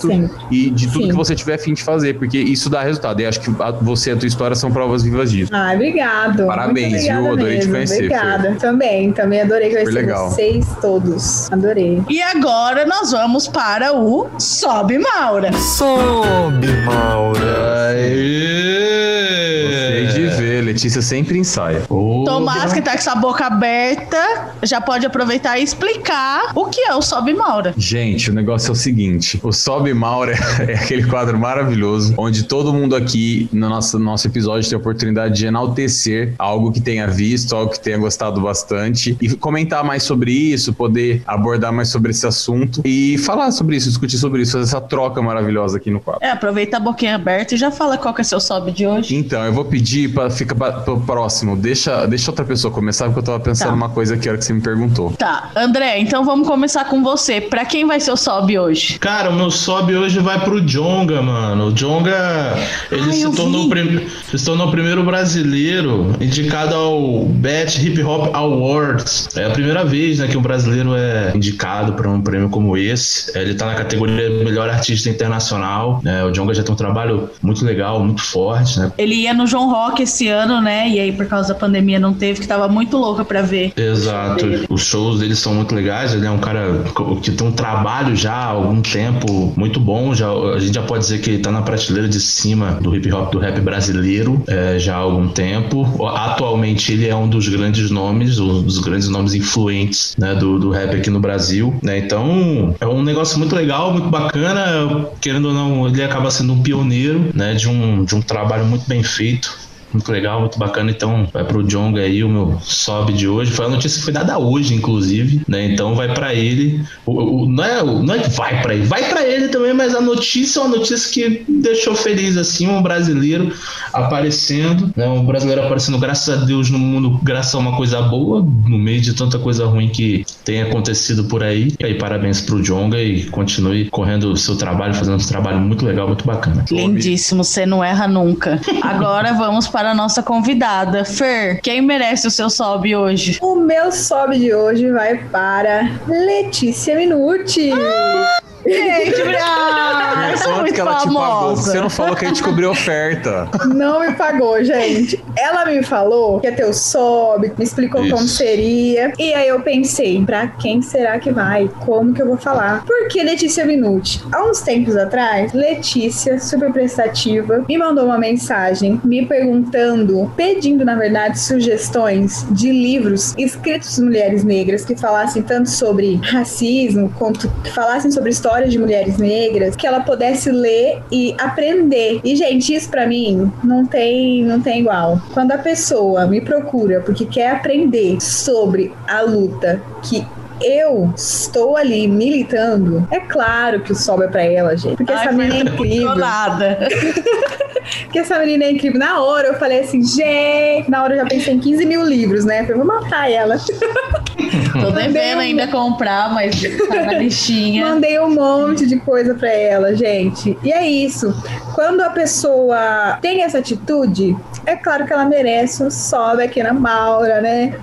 Sempre. e de tudo Sim. que você tiver a fim de fazer, porque isso dá resultado. E acho que a- você e a tua história são provas vivas disso. Ai, obrigado. Parabéns, viu? Adorei te mesmo. conhecer, Obrigada. Também, também adorei conhecer legal. vocês todos. Adorei. E agora nós vamos para o Sobe Maura. Sobe, Maura. Aê! Letícia sempre ensaia. Tomás, que tá com essa boca aberta, já pode aproveitar e explicar o que é o Sobe Maura. Gente, o negócio é o seguinte: o Sobe Maura é aquele quadro maravilhoso onde todo mundo aqui no nosso, nosso episódio tem a oportunidade de enaltecer algo que tenha visto, algo que tenha gostado bastante e comentar mais sobre isso, poder abordar mais sobre esse assunto e falar sobre isso, discutir sobre isso, fazer essa troca maravilhosa aqui no quadro. É, aproveita a boquinha aberta e já fala qual que é seu Sobe de hoje. Então, eu vou pedir para ficar pro próximo. Deixa, deixa outra pessoa começar, porque eu tava pensando Tá. uma coisa aqui a hora que você me perguntou. Tá, André, então vamos começar com você. Pra quem vai ser o Sobe hoje? Cara, o meu sobe hoje vai pro Jonga, mano. O Jonga, ele Ai, se tornou, prim- se tornou o primeiro brasileiro indicado ao Bet Hip Hop Awards. É a primeira vez né, que um brasileiro é indicado para um prêmio como esse. Ele tá na categoria Melhor Artista Internacional. né? O Jonga já tem um trabalho muito legal, muito forte, né? Ele ia no João Rock esse ano, né? E aí, por causa da pandemia, não teve, que tava muito louca pra ver. Exato. Os shows dele são muito legais. Ele é um cara que tem um trabalho já há algum tempo muito bom. Já, a gente já pode dizer que ele tá na prateleira de cima do hip hop, do rap brasileiro é, já há algum tempo. Atualmente ele é um dos grandes nomes, um dos grandes nomes influentes né, do, do rap aqui no Brasil. Né? Então é um negócio muito legal, muito bacana. Querendo ou não, ele acaba sendo um pioneiro né, de, um, de um trabalho muito bem feito. Muito legal, muito bacana. Então, vai pro Jonga aí, o meu sobe de hoje. Foi a notícia que foi dada hoje, inclusive, né? Então, vai pra ele. O, o- não, é, não é que vai pra ele, vai pra ele também, mas a notícia é uma notícia que deixou feliz, assim, um brasileiro aparecendo, né? Um brasileiro aparecendo, graças a Deus, no mundo, graças a uma coisa boa, no meio de tanta coisa ruim que tem acontecido por aí. E aí, parabéns pro Jonga e continue correndo o seu trabalho, fazendo um trabalho muito legal, muito bacana. Lindíssimo, você não erra nunca. Agora vamos para a nossa convidada. Fer, quem merece o seu Sobe hoje? O meu sobe de hoje vai para Letícia Minuti. Gente, ah, eu sou muito que ela te pagou? famosa. Você não falou que a gente cobriu oferta. Não me pagou, gente. Ela me falou que ia ter o sobe, me explicou Isso. como seria. E aí eu pensei, pra quem será que vai? Como que eu vou falar? Porque Letícia Minuti, há uns tempos atrás, Letícia, super prestativa, me mandou uma mensagem me perguntando, pedindo, na verdade, sugestões de livros escritos por mulheres negras que falassem tanto sobre racismo, quanto que falassem sobre histórias de mulheres negras, que ela pudesse ler e aprender. E, gente, isso pra mim não tem, não tem igual. Quando a pessoa me procura porque quer aprender sobre a luta que eu estou ali militando, é claro que o sol é pra ela, gente. Porque essa Ai, menina é incrível. nada. Porque essa menina é incrível. Na hora eu falei assim, gente. Na hora eu já pensei em 15 mil livros, né? Eu vou matar ela. Tô devendo ainda comprar, mas tá na listinha. Mandei um monte de coisa pra ela, gente. E é isso. Quando a pessoa tem essa atitude, é claro que ela merece um sobe aqui na Maura, né?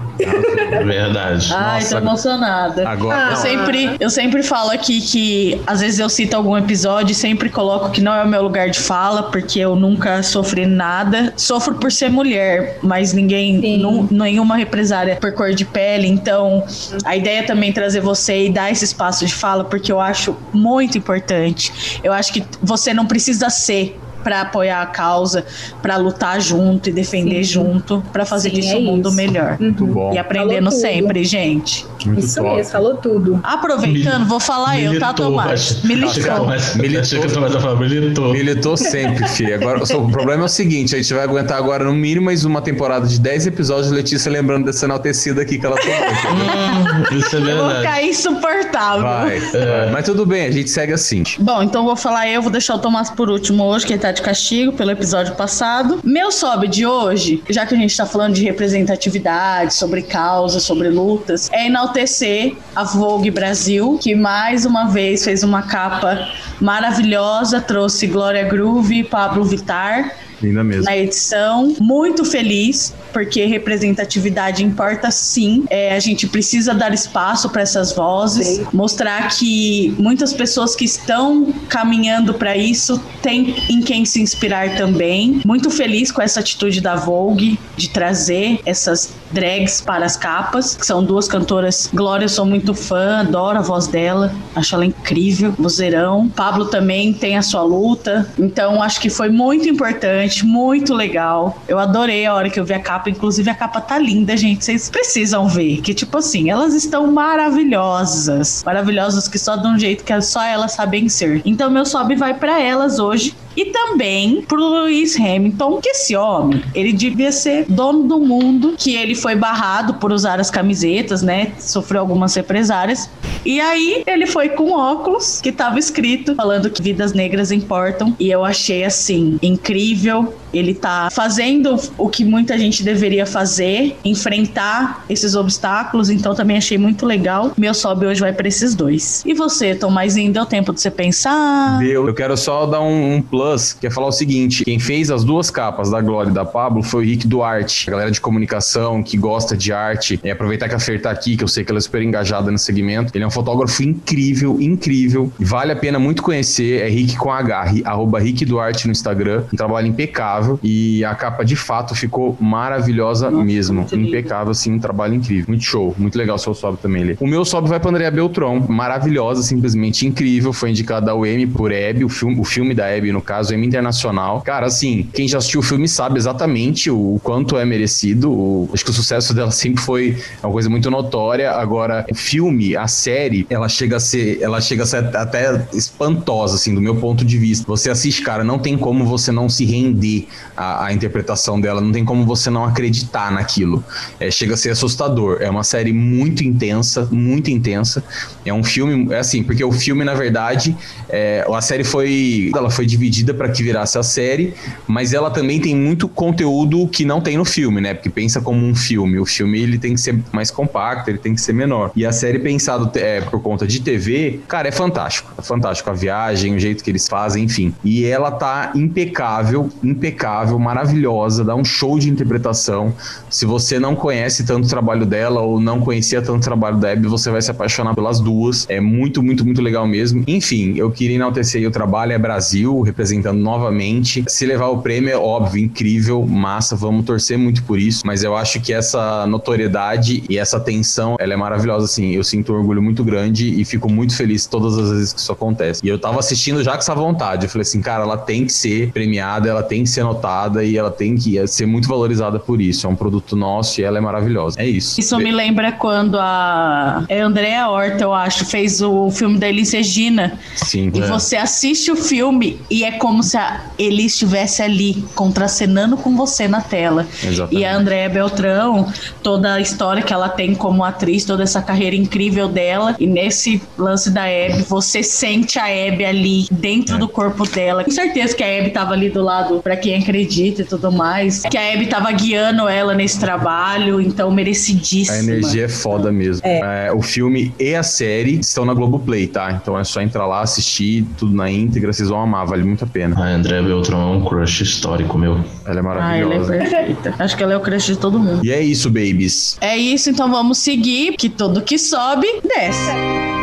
Verdade. Ai, Nossa. tô emocionada. Agora. Ah. Eu sempre, eu sempre falo aqui que às vezes eu cito algum episódio e sempre coloco que não é o meu lugar de fala, porque eu nunca sofri nada. Sofro por ser mulher, mas ninguém, nu- nenhuma represária por cor de pele. Então, a ideia é também trazer você e dar esse espaço de fala, porque eu acho muito importante. Eu acho que você não precisa ser para apoiar a causa, para lutar junto e defender Sim. junto, para fazer Sim, disso é um mundo isso. melhor. Muito bom. E aprendendo sempre, gente. Muito Isso top. mesmo, falou tudo. Aproveitando, vou falar eu, tá, Militou, Tomás? Militou. Militou. militou. Militou sempre, filho. Agora, só- o problema é o seguinte: a gente vai aguentar agora no mínimo mais uma temporada de 10 episódios de Letícia lembrando dessa enaltecida aqui que ela tomou. Hum, isso é Eu vou verdade. ficar insuportável. Vai, É. vai. Mas tudo bem, a gente segue assim. Bom, então vou falar eu, vou deixar o Tomás por último hoje, que ele tá de castigo pelo episódio passado. Meu sobe de hoje, já que a gente tá falando de representatividade, sobre causas, sobre lutas, é enaltecer a Vogue Brasil, que mais uma vez fez uma capa maravilhosa, trouxe Glória Groove e Pablo Vittar Linda mesmo. na edição. Muito feliz, porque representatividade importa sim. É, a gente precisa dar espaço para essas vozes, Sim. mostrar que muitas pessoas que estão caminhando para isso têm em quem se inspirar também. Muito feliz com essa atitude da Vogue de trazer essas drags para as capas, que são duas cantoras. Glória, eu sou muito fã, adoro a voz dela, acho ela incrível, vozeirão. Pablo também tem a sua luta, então acho que foi muito importante, muito legal. Eu adorei a hora que eu vi a capa, inclusive a capa tá linda, gente, vocês precisam ver, que tipo assim, elas estão maravilhosas, maravilhosas que só de um jeito que só elas sabem ser. Então meu sobe vai para elas hoje. E também pro Lewis Hamilton, que esse homem, ele devia ser dono do mundo, que ele foi barrado por usar as camisetas, né? Sofreu algumas represárias. E aí ele foi com óculos que tava escrito falando que vidas negras importam. E eu achei assim incrível. Valeu! Ele tá fazendo o que muita gente deveria fazer, enfrentar esses obstáculos. Então também achei muito legal. Meu sobe hoje vai para esses dois. E você, Tomás, ainda deu tempo de você pensar? Deu. Eu quero só dar um, um plus, que é falar o seguinte: quem fez as duas capas da Glória e da Pablo foi o Rick Duarte, a galera de comunicação que gosta de arte. E aproveitar que a Fer tá aqui, que eu sei que ela é super engajada no segmento. Ele é um fotógrafo incrível, incrível. Vale a pena muito conhecer. É Rick com H, arroba Rick Duarte no Instagram. Um trabalho impecável. E a capa de fato ficou maravilhosa mesmo. muito lindo. Impecável, assim, um trabalho incrível. Muito show. Muito legal o seu sobe também, Lê. O meu sobe vai pra Andrea Beltron. Maravilhosa, simplesmente incrível. Foi indicada ao Emmy por Hebe, o filme, o filme da Hebe, no caso, Emmy Internacional. Cara, assim, quem já assistiu o filme sabe exatamente o, o quanto é merecido. O- acho que o sucesso dela sempre foi uma coisa muito notória. Agora, o filme, a série, ela chega a ser, ela chega a ser até espantosa, assim, do meu ponto de vista. Você assiste, cara, não tem como você não se render à, à interpretação dela, não tem como você não acreditar naquilo. É, chega a ser assustador. É uma série muito intensa, muito intensa. É um filme, é assim, porque o filme, na verdade, é, a série foi, ela foi dividida para que virasse a série, mas ela também tem muito conteúdo que não tem no filme, né? Porque pensa como um filme. O filme ele tem que ser mais compacto, ele tem que ser menor. E a série pensado é, por conta de TV, cara, é fantástico. É fantástico a viagem, o jeito que eles fazem, enfim. E ela tá impecável, impecável, maravilhosa, dá um show de interpretação. Se você não conhece tanto o trabalho dela ou não conhecia tanto o trabalho da Abby, você vai se apaixonar pelas duas. É muito, muito, muito legal mesmo. Enfim, eu queria enaltecer o trabalho, é Brasil, representando novamente. Se levar o prêmio é óbvio, incrível, massa, vamos torcer muito por isso. Mas eu acho que essa notoriedade e essa atenção, ela é maravilhosa, assim. Eu sinto um orgulho muito grande e fico muito feliz todas as vezes que isso acontece. E eu tava assistindo já com essa vontade. Eu falei assim, cara, ela tem que ser premiada, ela tem que ser notada e ela tem que ser muito valorizada por isso. É um produto nosso e ela é maravilhosa. É isso. Isso me lembra quando a Andrea Horta, eu acho, fez o filme da Elis Regina. Sim. E é. você assiste o filme e é como se a Elis estivesse ali, contracenando com você na tela. Exatamente. E a Andrea Beltrão, toda a história que ela tem como atriz, toda essa carreira incrível dela. E nesse lance da Abby, você sente a Abby ali dentro É. do corpo dela. Com certeza que a Abby tava ali do lado pra quem acredita e tudo mais. Que a Abby tava guiando ela nesse trabalho, então merecidíssima. A energia é foda mesmo. É, o filme e a série estão na Globoplay, tá? Então é só entrar lá, assistir tudo na íntegra, vocês vão amar, vale muito a pena. A André Beltrão é um crush histórico, meu. Ela é Ah, ela é maravilhosa. perfeita. Acho que ela é o crush de todo mundo. e é isso, babies. É isso, então vamos seguir, que tudo que sobe, desce.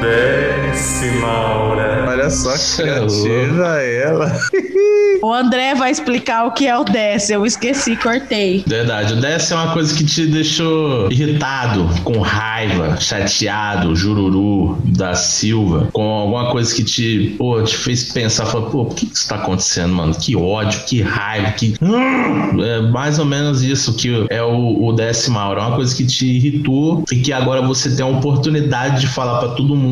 Desce. desce, Maura. Olha só que é criativa ela. O André vai explicar o que é o desce. Eu esqueci, cortei. Verdade, o desce é uma coisa que te deixou irritado, com raiva, chateado, jururu da Silva, com alguma coisa que te, pô, te fez pensar, falou, pô, por que que isso tá acontecendo, mano? Que ódio, que raiva, que. Hum! É mais ou menos isso que é o, o desce Mauro. É uma coisa que te irritou e que agora você tem a oportunidade de falar pra todo mundo,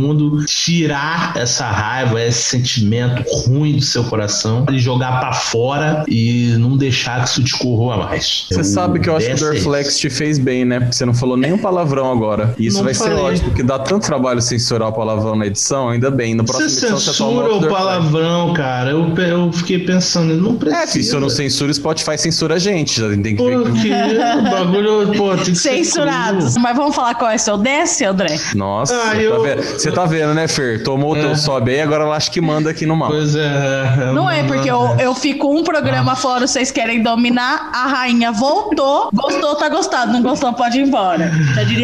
tirar essa raiva, esse sentimento ruim do seu coração e jogar pra fora e não deixar que isso te corroa mais. Você É o sabe que eu acho que o é Dorflex te fez bem, né? Porque você não falou nenhum palavrão agora. E isso Não vai ser falei. ótimo, porque dá tanto trabalho censurar o palavrão na edição, ainda bem. No próximo Você edição você toma censura outro o palavrão, cara. Eu, eu fiquei pensando, não precisa. É, se eu não censuro, o Spotify censura a gente. Já tem que ver. Porque o bagulho, pô, tem que ser Censurados. Mas vamos falar qual é seu desce, André? Nossa, Ah, tá eu- vendo? Você tá vendo, né, Fer? Tomou o É. teu sobe aí, agora ela acha que manda aqui no mal. Pois é. Não é porque eu, eu fico um programa fora, vocês querem dominar, a rainha voltou, gostou, tá gostado, não gostou, pode ir embora.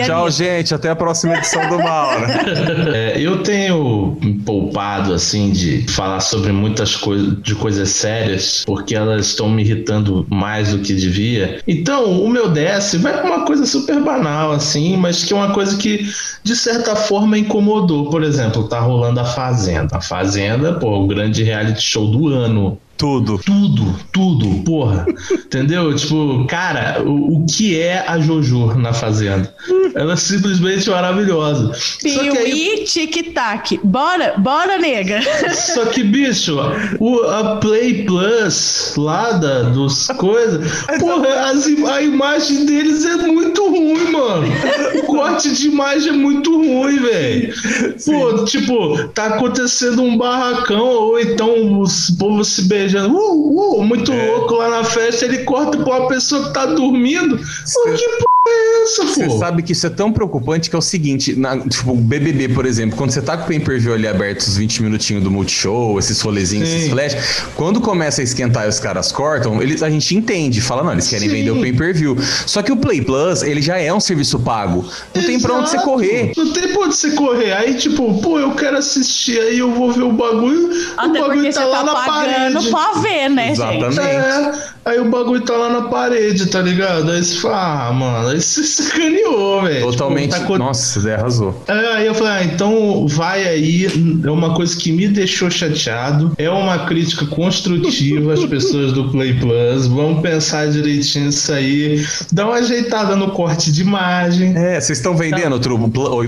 Tchau, isso. gente. Até a próxima edição do Maura. É, eu tenho me poupado, assim, de falar sobre muitas coisas, de coisas sérias, porque elas estão me irritando mais do que devia. Então, o meu DS vai pra uma coisa super banal, assim, mas que é uma coisa que, de certa forma, incomodou. Por exemplo, tá rolando a Fazenda. A Fazenda, pô, o grande reality show do ano. Tudo. Tudo, tudo, porra. Entendeu? Tipo, cara, o, o que é a Jojo na Fazenda? Ela é simplesmente maravilhosa. Só que aí, Piuí, tic-tac. Bora, bora, nega. só que, bicho, o, a Play Plus lá da, dos coisas, porra, as a imagem deles é muito ruim, mano. O corte de imagem é muito ruim, velho. Pô, tipo, tá acontecendo um barracão, ou então os povos se beijando, uh, uh, muito É. louco lá na festa, ele corta pra uma pessoa que tá dormindo. Pô, que porra essa, Você pô? sabe que isso é tão preocupante que é o seguinte, na, tipo, o BBB, por exemplo, quando você tá com o pay-per-view ali aberto, os 20 minutinhos do Multishow, esses rolezinhos, Sim. esses flash, quando começa a esquentar e os caras cortam, eles, a gente entende, fala, não, eles querem Sim. vender o pay-per-view. Só que o Play Plus, ele já é um serviço pago. Não tem pra onde você Exato. correr. Não tem pra onde você correr. Aí, tipo, pô, eu quero assistir, aí eu vou ver o bagulho. o Até bagulho porque você tá pagando parede. pra ver, né, gente? Exatamente. É, aí o bagulho tá lá na parede, tá ligado? Aí você fala, ah, mano, aí você sacaneou, velho. Totalmente. Tipo, tá Nossa, você arrasou. É, Aí eu falei, ah, então vai aí, é uma coisa que me deixou chateado, é uma crítica construtiva às pessoas do Play Plus, vamos pensar direitinho nisso aí, dá uma ajeitada no corte de imagem. É, vocês estão vendendo outro,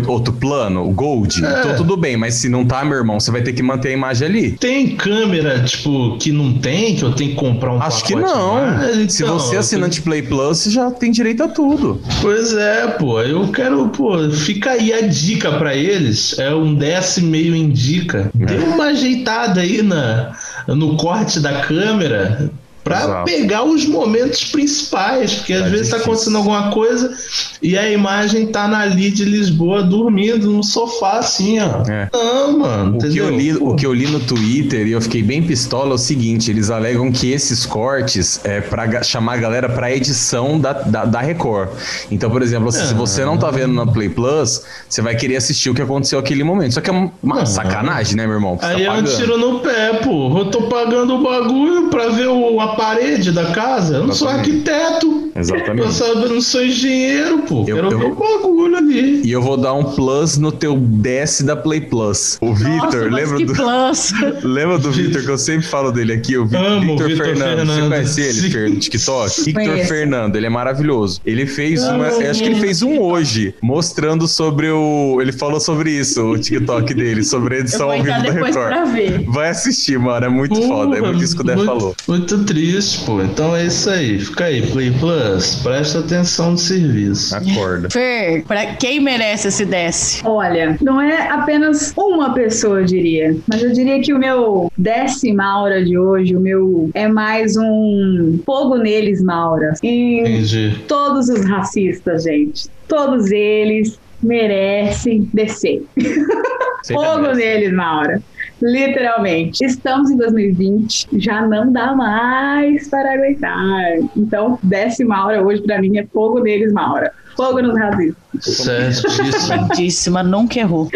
outro plano, o Gold, É. então tudo bem, mas se não tá, meu irmão, você vai ter que manter a imagem ali. Tem câmera, tipo, que não tem, que eu tenho que comprar um Acho que pacote não. mais? Se Então, você é assinante Play Plus, você já tem direito a tudo. Pois é, pô. Eu quero, pô, fica aí a dica pra eles. É um desce meio indica. Dê uma ajeitada aí na, no corte da câmera. Pra Exato. pegar os momentos principais, porque às Tá vezes tá difícil. acontecendo alguma coisa e a imagem tá na ali de Lisboa dormindo no sofá assim, ó. É. Não, mano. O que, eu li, Pô. o que eu li no Twitter e eu fiquei bem pistola é o seguinte: eles alegam que esses cortes é pra ga- chamar a galera pra edição da, da, da Record. Então, por exemplo, assim, se você não tá vendo na Play Plus, você vai querer assistir o que aconteceu naquele momento. Só que é uma uma sacanagem, né, meu irmão? Você Aí tá é um tiro no pé, pô. Eu tô pagando o bagulho pra ver o, parede da casa. Eu não sou Exatamente. arquiteto. Eu, Exatamente. sabe, eu não sou engenheiro, pô. Eu- Quero eu- ver o bagulho ali. E eu vou dar um plus no teu DS da Play Plus. O Vitor, lembra que do. plus. Lembra do Vitor, que eu sempre falo dele aqui, o Vitor Vitor Fernando. Você Fernando. conhece ele. Fer, no TikTok? Victor Conheço. Fernando, ele é maravilhoso. Ele fez uma. Acho que ele fez um hoje, mostrando sobre o. Ele falou sobre isso, o TikTok dele, sobre a edição ao vivo da Record. ver. Vai assistir, mano. É muito foda. É muito isso que o Dé falou. Muito triste, pô. Então é isso aí. Fica aí, Play Plus. Presta atenção no serviço. Acorda. Fer, pra quem merece esse desce? Olha, não é apenas uma pessoa, eu diria. Mas eu diria que o meu décima aura de hoje, o meu é mais um fogo neles, Maura. E Entendi. todos os racistas, gente. Todos eles merecem descer. Fogo merece. neles, Maura. Literalmente. Estamos em 2020, já não dá mais para aguentar. Então, desce Maura hoje pra mim é fogo neles, Maura. Fogo nos racistas. Lindíssima, nunca errou.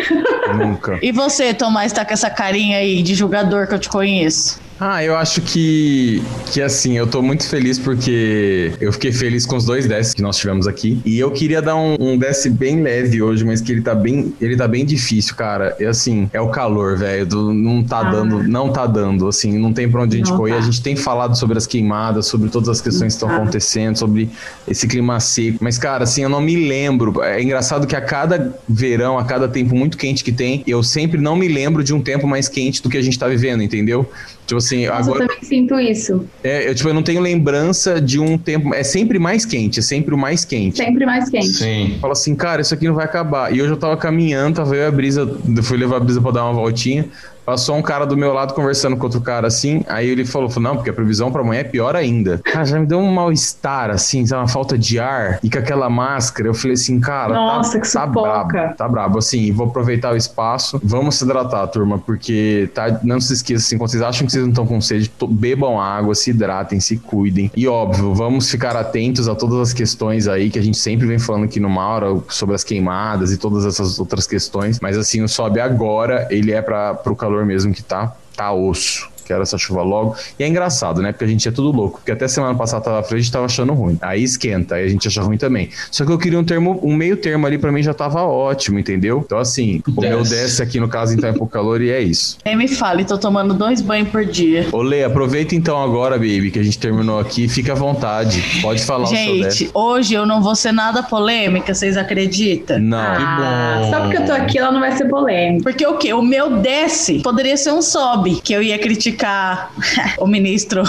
Nunca. E você, Tomás, tá com essa carinha aí de jogador que eu te conheço? Ah, eu acho que, que assim, eu tô muito feliz porque eu fiquei feliz com os dois desce que nós tivemos aqui. E eu queria dar um, um desce bem leve hoje, mas que ele tá bem, ele tá bem difícil, cara. E assim, é o calor, velho. Não tá Ah. dando, não tá dando, assim, não tem pra onde a gente correr. tá. A gente tem falado sobre as queimadas, sobre todas as questões que estão Tá. acontecendo, sobre esse clima seco. Mas, cara, assim, eu não me lembro. É engraçado que a cada verão, a cada tempo muito quente que tem, eu sempre não me lembro de um tempo mais quente do que a gente tá vivendo, entendeu? Tipo assim, Nossa, agora. eu também sinto isso. É, eu, tipo, eu não tenho lembrança de um tempo. É sempre mais quente, é sempre o mais quente. Sempre mais quente. Sim. Fala assim, cara, isso aqui não vai acabar. E hoje eu tava caminhando, tava eu e a Brisa, fui levar a Brisa pra dar uma voltinha. Passou um cara do meu lado conversando com outro cara assim. Aí ele falou: falou, Não, porque a previsão pra amanhã é pior ainda. Cara, já me deu um mal-estar, assim? Uma falta de ar. E com aquela máscara, eu falei assim, cara. Nossa, tá, que tá sufoca. brabo. Tá brabo. Assim, vou aproveitar o espaço. Vamos se hidratar, turma, porque tá, não se esqueça, assim, quando vocês acham que vocês não estão com sede, to- bebam água, se hidratem, se cuidem. E óbvio, vamos ficar atentos a todas as questões aí que a gente sempre vem falando aqui no Maura sobre as queimadas e todas essas outras questões. Mas assim, o sobe agora, ele é para pro calor mesmo que tá, tá osso. Quero essa chuva logo. E é engraçado, né? Porque a gente é tudo louco. Porque até semana passada tava frio, a gente tava achando ruim. Aí esquenta, aí a gente acha ruim também. Só que eu queria um termo, um meio termo ali pra mim já tava ótimo, entendeu? Então, assim, o meu Desce. aqui no caso, então é pro calor e é isso. Nem me fale, tô tomando dois banhos por dia. Ô, Lê, aproveita então agora, baby, que a gente terminou aqui. Fica à vontade. Pode falar o seu desce. Gente, hoje eu não vou ser nada polêmica, vocês acreditam? Não. Ah, bom. só porque eu tô aqui, ela não vai ser polêmica. Porque o quê? O meu desce poderia ser um sobe, que eu ia criticar o ministro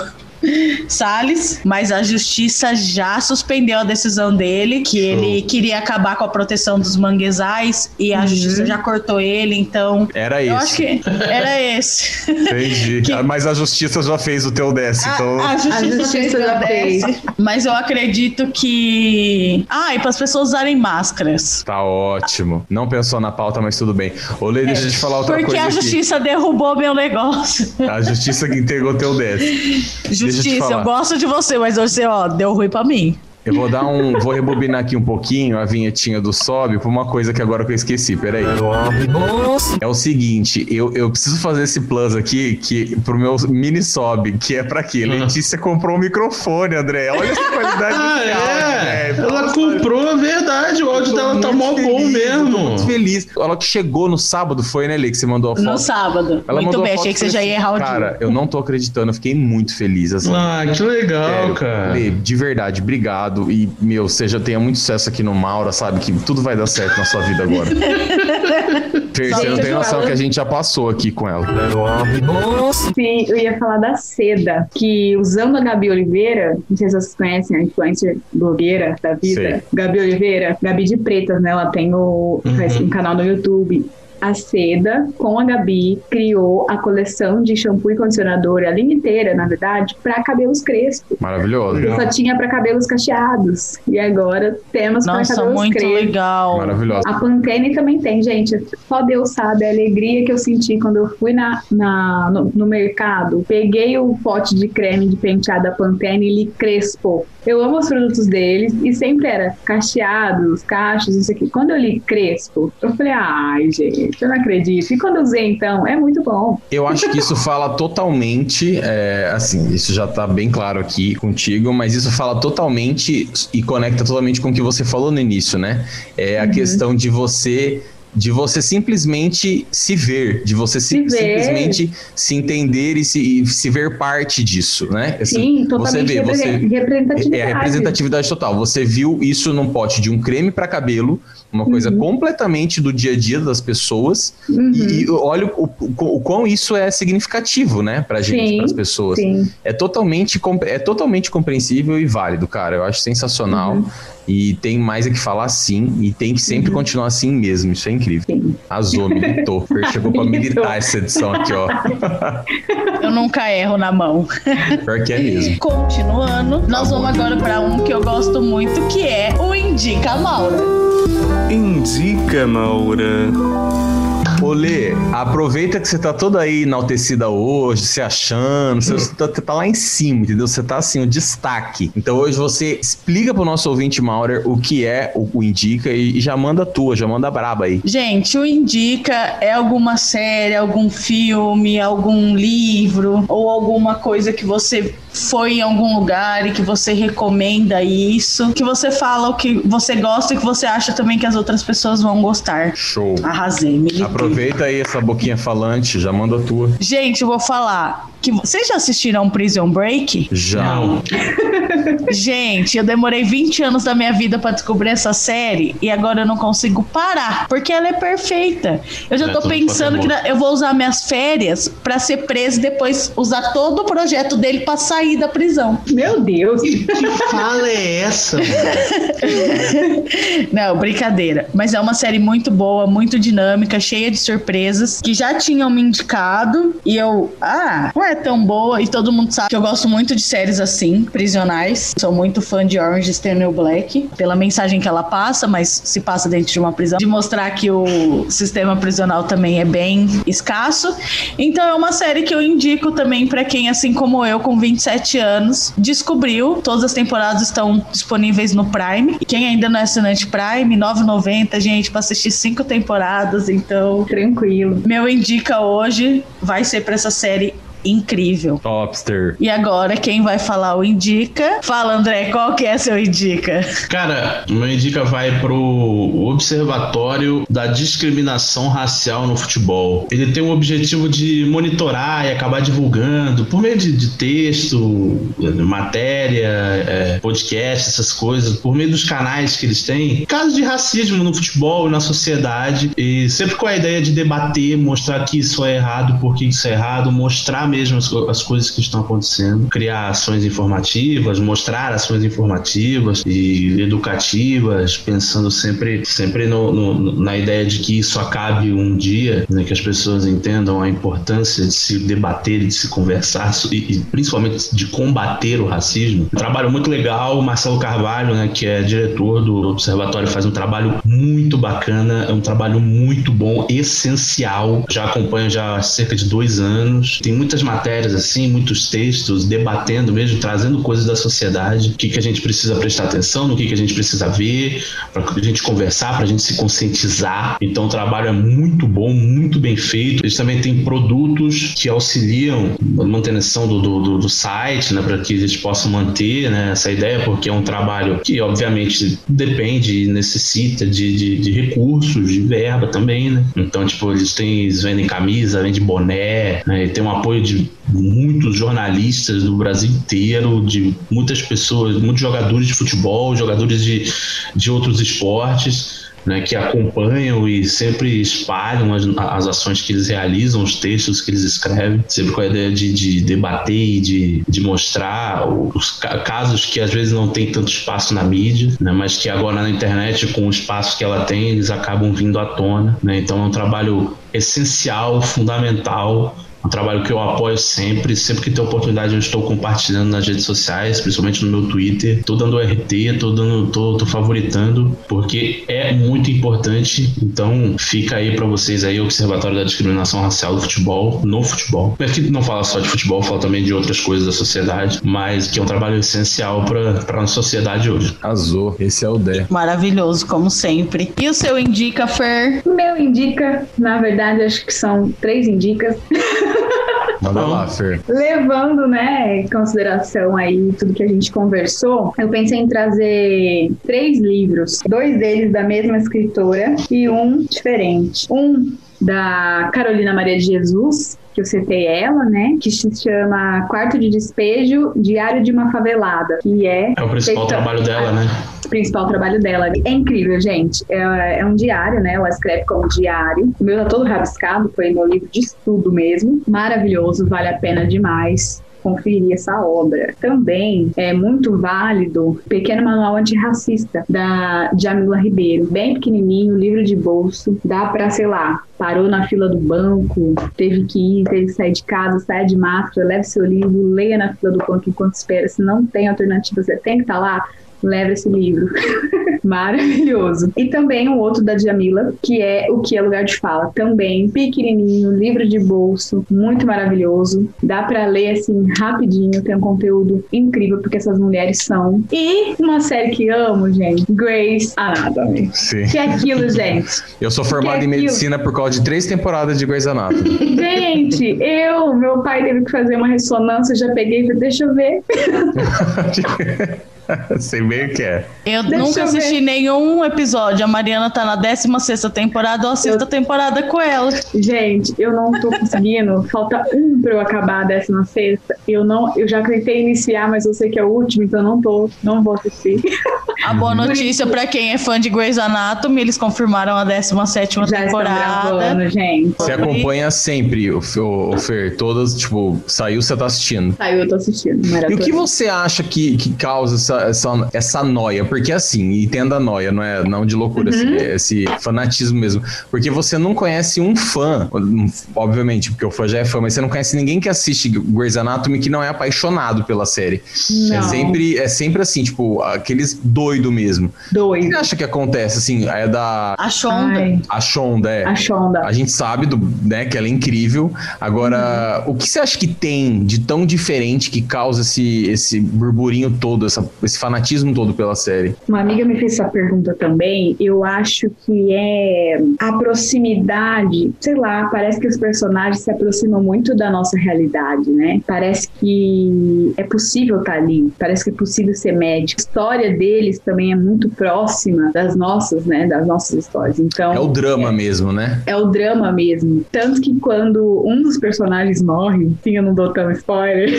Salles, mas a justiça já suspendeu a decisão dele, que ele queria acabar com a proteção dos manguezais e a justiça já cortou ele, então Era eu esse. acho que era esse. Entendi. Que- Ah, Mas a justiça já fez o teu desce, então. A, a justiça, A justiça fez já desce, mas eu acredito que. Ah, e para as pessoas usarem máscaras. Tá ótimo. Não pensou na pauta, mas tudo bem. Ô, Lê, deixa eu te falar outra Porque coisa a aqui. justiça derrubou meu negócio. A justiça que entregou teu desce. eu te Justiça, falar. eu gosto de você, mas você, ó, deu ruim pra mim. Eu vou dar um. Vou rebobinar aqui um pouquinho a vinhetinha do sobe por uma coisa que agora que eu esqueci. Peraí. É o seguinte, eu, eu preciso fazer esse plus aqui que, pro meu mini sobe, que é pra quê? Letícia comprou um microfone, André. Olha essa qualidade Ah, é? velho. Ela Nossa, comprou, verdade. O áudio dela tá muito mó bom feliz, eu tô mesmo. Muito feliz. Ela que chegou no sábado, foi, né, Lê, que você mandou a foto? No sábado. Ela Muito bem, achei que você já ia assim, errar o Cara, eu não tô acreditando, eu fiquei muito feliz, assim. Ah, que legal, Sério, cara. Lê, de verdade, obrigado. E, meu, você já tenha muito sucesso aqui no Maura, sabe? Que tudo vai dar certo na sua vida agora. Fer, você não tem noção que a gente já passou aqui com ela. Nossa. Sim, eu ia falar da seda, que usando a Gabi Oliveira, não sei se vocês conhecem a influencer blogueira da vida, Sei. Gabi Oliveira, Gabi de Pretas, né? Ela tem o, faz um canal no YouTube. A Seda, com a Gabi, criou a coleção de shampoo e condicionador, a linha inteira, na verdade, para cabelos crespos. Maravilhoso. Legal. Só tinha para cabelos cacheados. E agora temos para Nossa, cabelos muito crespos. legal. Maravilhoso. A Pantene também tem, gente. Só Deus sabe a alegria que eu senti quando eu fui na, na- no, no mercado. Peguei o pote de creme de penteado da Pantene e li Crespo. Eu amo os produtos deles e sempre era cacheados, cachos, isso aqui. Quando eu li Crespo, eu falei, ai, gente, eu não acredito. E quando eu usei, então, é muito bom. Eu acho que isso fala totalmente, é, assim, isso já tá bem claro aqui contigo, mas isso fala totalmente e conecta totalmente com o que você falou no início, né? É a Uhum. questão de você de você simplesmente se ver, de você se- Se ver. simplesmente se entender e se, e se ver parte disso, né? Assim, Sim, totalmente vê, você- represent- representatividade. É a representatividade total. Você viu isso num pote de um creme para cabelo, uma coisa completamente do dia a dia das pessoas, Uhum. e, e olha o, o, o quão isso é significativo, né, pra gente, Sim, pras pessoas. Sim. É totalmente, é totalmente compreensível e válido, cara. Eu acho sensacional. Uhum. E tem mais a que falar sim, e tem que sempre continuar assim mesmo. Isso é incrível. Sim. Azou, militou. Chegou pra militar essa edição aqui, ó. Eu nunca erro na mão. Pior que é mesmo. Continuando, nós vamos agora pra um que eu gosto muito, que é o Indica Maura. Indica, Maura. Ô Ô, Lê, aproveita que você tá toda aí enaltecida hoje, se achando, você tá, tá lá em cima, entendeu? Você tá assim, o destaque. Então hoje você explica pro nosso ouvinte Maurer o que é o, o Indica e, e já manda a tua, já manda a braba aí. Gente, o Indica é alguma série, algum filme, algum livro ou alguma coisa que você foi em algum lugar e que você recomenda isso, que você fala o que você gosta e que você acha também que as outras pessoas vão gostar. Show. Arrasei, militei. Aproveita aí essa boquinha falante, já manda a tua. Gente, eu vou falar que vocês já assistiram Prison Break? Já. Gente, eu demorei 20 anos da minha vida pra descobrir essa série e agora eu não consigo parar, porque ela é perfeita. Eu já É tô pensando que Pokémon. eu vou usar minhas férias pra ser preso e depois usar todo o projeto dele pra sair da prisão. Meu Deus. Que fala é essa? Não, brincadeira. Mas é uma série muito boa, muito dinâmica, cheia de surpresas, que já tinham me indicado. E eu, ah, não é tão boa. E todo mundo sabe que eu gosto muito de séries assim, prisionais. Sou muito fã de Orange is the New Black, pela mensagem que ela passa, mas se passa dentro de uma prisão. De mostrar que o sistema prisional também é bem escasso. Então é uma série que eu indico também pra quem, assim como eu, com 27 anos, descobriu. Todas as temporadas estão disponíveis no Prime. E quem ainda não é assinante Prime, 9,90, gente, pra assistir cinco temporadas. Então, Tranquilo. meu indica hoje vai ser pra essa série incrível. Topster. E agora, quem vai falar o indica? Fala, André, qual que é seu indica? Cara, o meu indica vai pro Observatório da Discriminação Racial no Futebol. Ele tem o objetivo de monitorar e acabar divulgando, por meio de, de texto, matéria, é, podcast, essas coisas, por meio dos canais que eles têm, casos de racismo no futebol e na sociedade, e sempre com a ideia de debater, mostrar que isso é errado, por que isso é errado, mostrar mesmo as, as coisas que estão acontecendo, criar ações informativas, mostrar ações informativas e educativas, pensando sempre, sempre no- no- na ideia de que isso acabe um dia, né, que as pessoas entendam a importância de se debater, de se conversar e, e principalmente de combater o racismo. Um trabalho muito legal, o Marcelo Carvalho, né, que é diretor do Observatório, faz um trabalho muito bacana, é um trabalho muito bom, essencial. Já acompanho já há cerca de dois anos. Tem muitas matérias assim, muitos textos debatendo mesmo, trazendo coisas da sociedade, o que, que a gente precisa prestar atenção, no que, que a gente precisa ver, para a gente conversar, para a gente se conscientizar. Então o trabalho é muito bom, muito bem feito. Eles também têm produtos que auxiliam a manutenção do, do, do- site, né, para que eles possam manter né, essa ideia, porque é um trabalho que obviamente depende e necessita de, de, de recursos, de verba também, né? Então, tipo, eles têm, eles vendem camisa, vendem boné, né, tem um apoio de muitos jornalistas do Brasil inteiro, de muitas pessoas, muitos jogadores de futebol, jogadores de, de outros esportes. Né, que acompanham e sempre espalham as, as ações que eles realizam, os textos que eles escrevem, sempre com a ideia de, de debater e de, de mostrar os ca- casos que às vezes não tem tanto espaço na mídia, né, mas que agora na internet, com o espaço que ela tem, eles acabam vindo à tona. Né, então é um trabalho essencial, fundamental um trabalho que eu apoio sempre, sempre que tem oportunidade eu estou compartilhando nas redes sociais, principalmente no meu Twitter, tô dando RT, tô dando, tô, tô favoritando, porque é muito importante. Então fica aí para vocês aí o Observatório da Discriminação Racial do Futebol, no futebol. Aqui não fala só de futebol, fala também de outras coisas da sociedade, mas que é um trabalho essencial para a sociedade hoje. Azul. Esse é o Dé. Maravilhoso, como sempre. E o seu indica, Fer? Meu indica, na verdade, acho que são três indicas. Manda lá, Fer. Levando, né, em consideração aí tudo que a gente conversou, eu pensei em trazer três livros, dois deles da mesma escritora e um diferente. Um da Carolina Maria de Jesus, que eu citei ela, né, que se chama Quarto de Despejo, Diário de uma Favelada, que é É o principal feita- trabalho dela, né? Principal trabalho dela. É incrível, gente. É, é um diário, né? Ela escreve como diário. O meu tá todo rabiscado, foi meu livro de estudo mesmo. Maravilhoso, vale a pena demais conferir essa obra. Também é muito válido Pequeno Manual Antirracista, da Jamila Ribeiro. Bem pequenininho, livro de bolso. Dá pra, sei lá, parou na fila do banco, teve que ir, teve que sair de casa, saia de máscara, leve seu livro, leia na fila do banco enquanto espera. Se não tem alternativa, você tem que estar lá leva esse livro. Maravilhoso. E também um outro da Jamila, que é O que é Lugar de Fala. Também pequenininho, livro de bolso, muito maravilhoso. Dá para ler assim rapidinho, tem um conteúdo incrível porque essas mulheres são. E uma série que amo, gente, Grey's Anatomy. Sim. Que é aquilo, gente. Eu sou formado Que em é aquilo? medicina por causa de três temporadas de Grey's Anatomy. Gente, eu, meu pai teve que fazer uma ressonância, já peguei e falei, deixa eu ver. Sei bem o que é. Eu Deixa nunca eu assisti ver. nenhum episódio. A Mariana tá na 16 temporada, eu assisto a temporada com ela. Gente, eu não tô conseguindo. Falta um pra eu acabar a 16. Eu não, eu já tentei iniciar, mas eu sei que é o último, então eu não tô, não vou assistir. A boa notícia pra quem é fã de Grey's Anatomy, eles confirmaram a 17 Já estão temporada. gravando, gente. Você acompanha sempre, o, Fe- o, o Fer, todas, tipo, saiu, você tá assistindo. Saiu, eu tô assistindo. E o que você acha que, que causa essa, essa, essa noia? Porque assim, entenda a noia, não é não de loucura, esse, esse fanatismo mesmo. Porque você não conhece um fã, obviamente, porque o fã já é fã, mas você não conhece ninguém que assiste Grey's Anatomy que não é apaixonado pela série. É Não. sempre, é sempre assim, tipo, aqueles doido mesmo. O Dois. que você acha que acontece, assim, é da... A Shonda. Ai, A Shonda, é. a Shonda. A gente sabe do, né, que ela é incrível. Agora, o que você acha que tem de tão diferente que causa esse, esse burburinho todo, essa- esse fanatismo todo pela série? Uma amiga me fez essa pergunta também. Eu acho que é a proximidade, sei lá, parece que os personagens se aproximam muito da nossa realidade, né? Parece que é possível estar ali, parece que é possível ser médico. A história deles também é muito próxima das nossas, né? Das nossas histórias. Então, É o drama mesmo, né? é o drama mesmo. Tanto que quando um dos personagens morre, sim, eu não dou tão spoiler,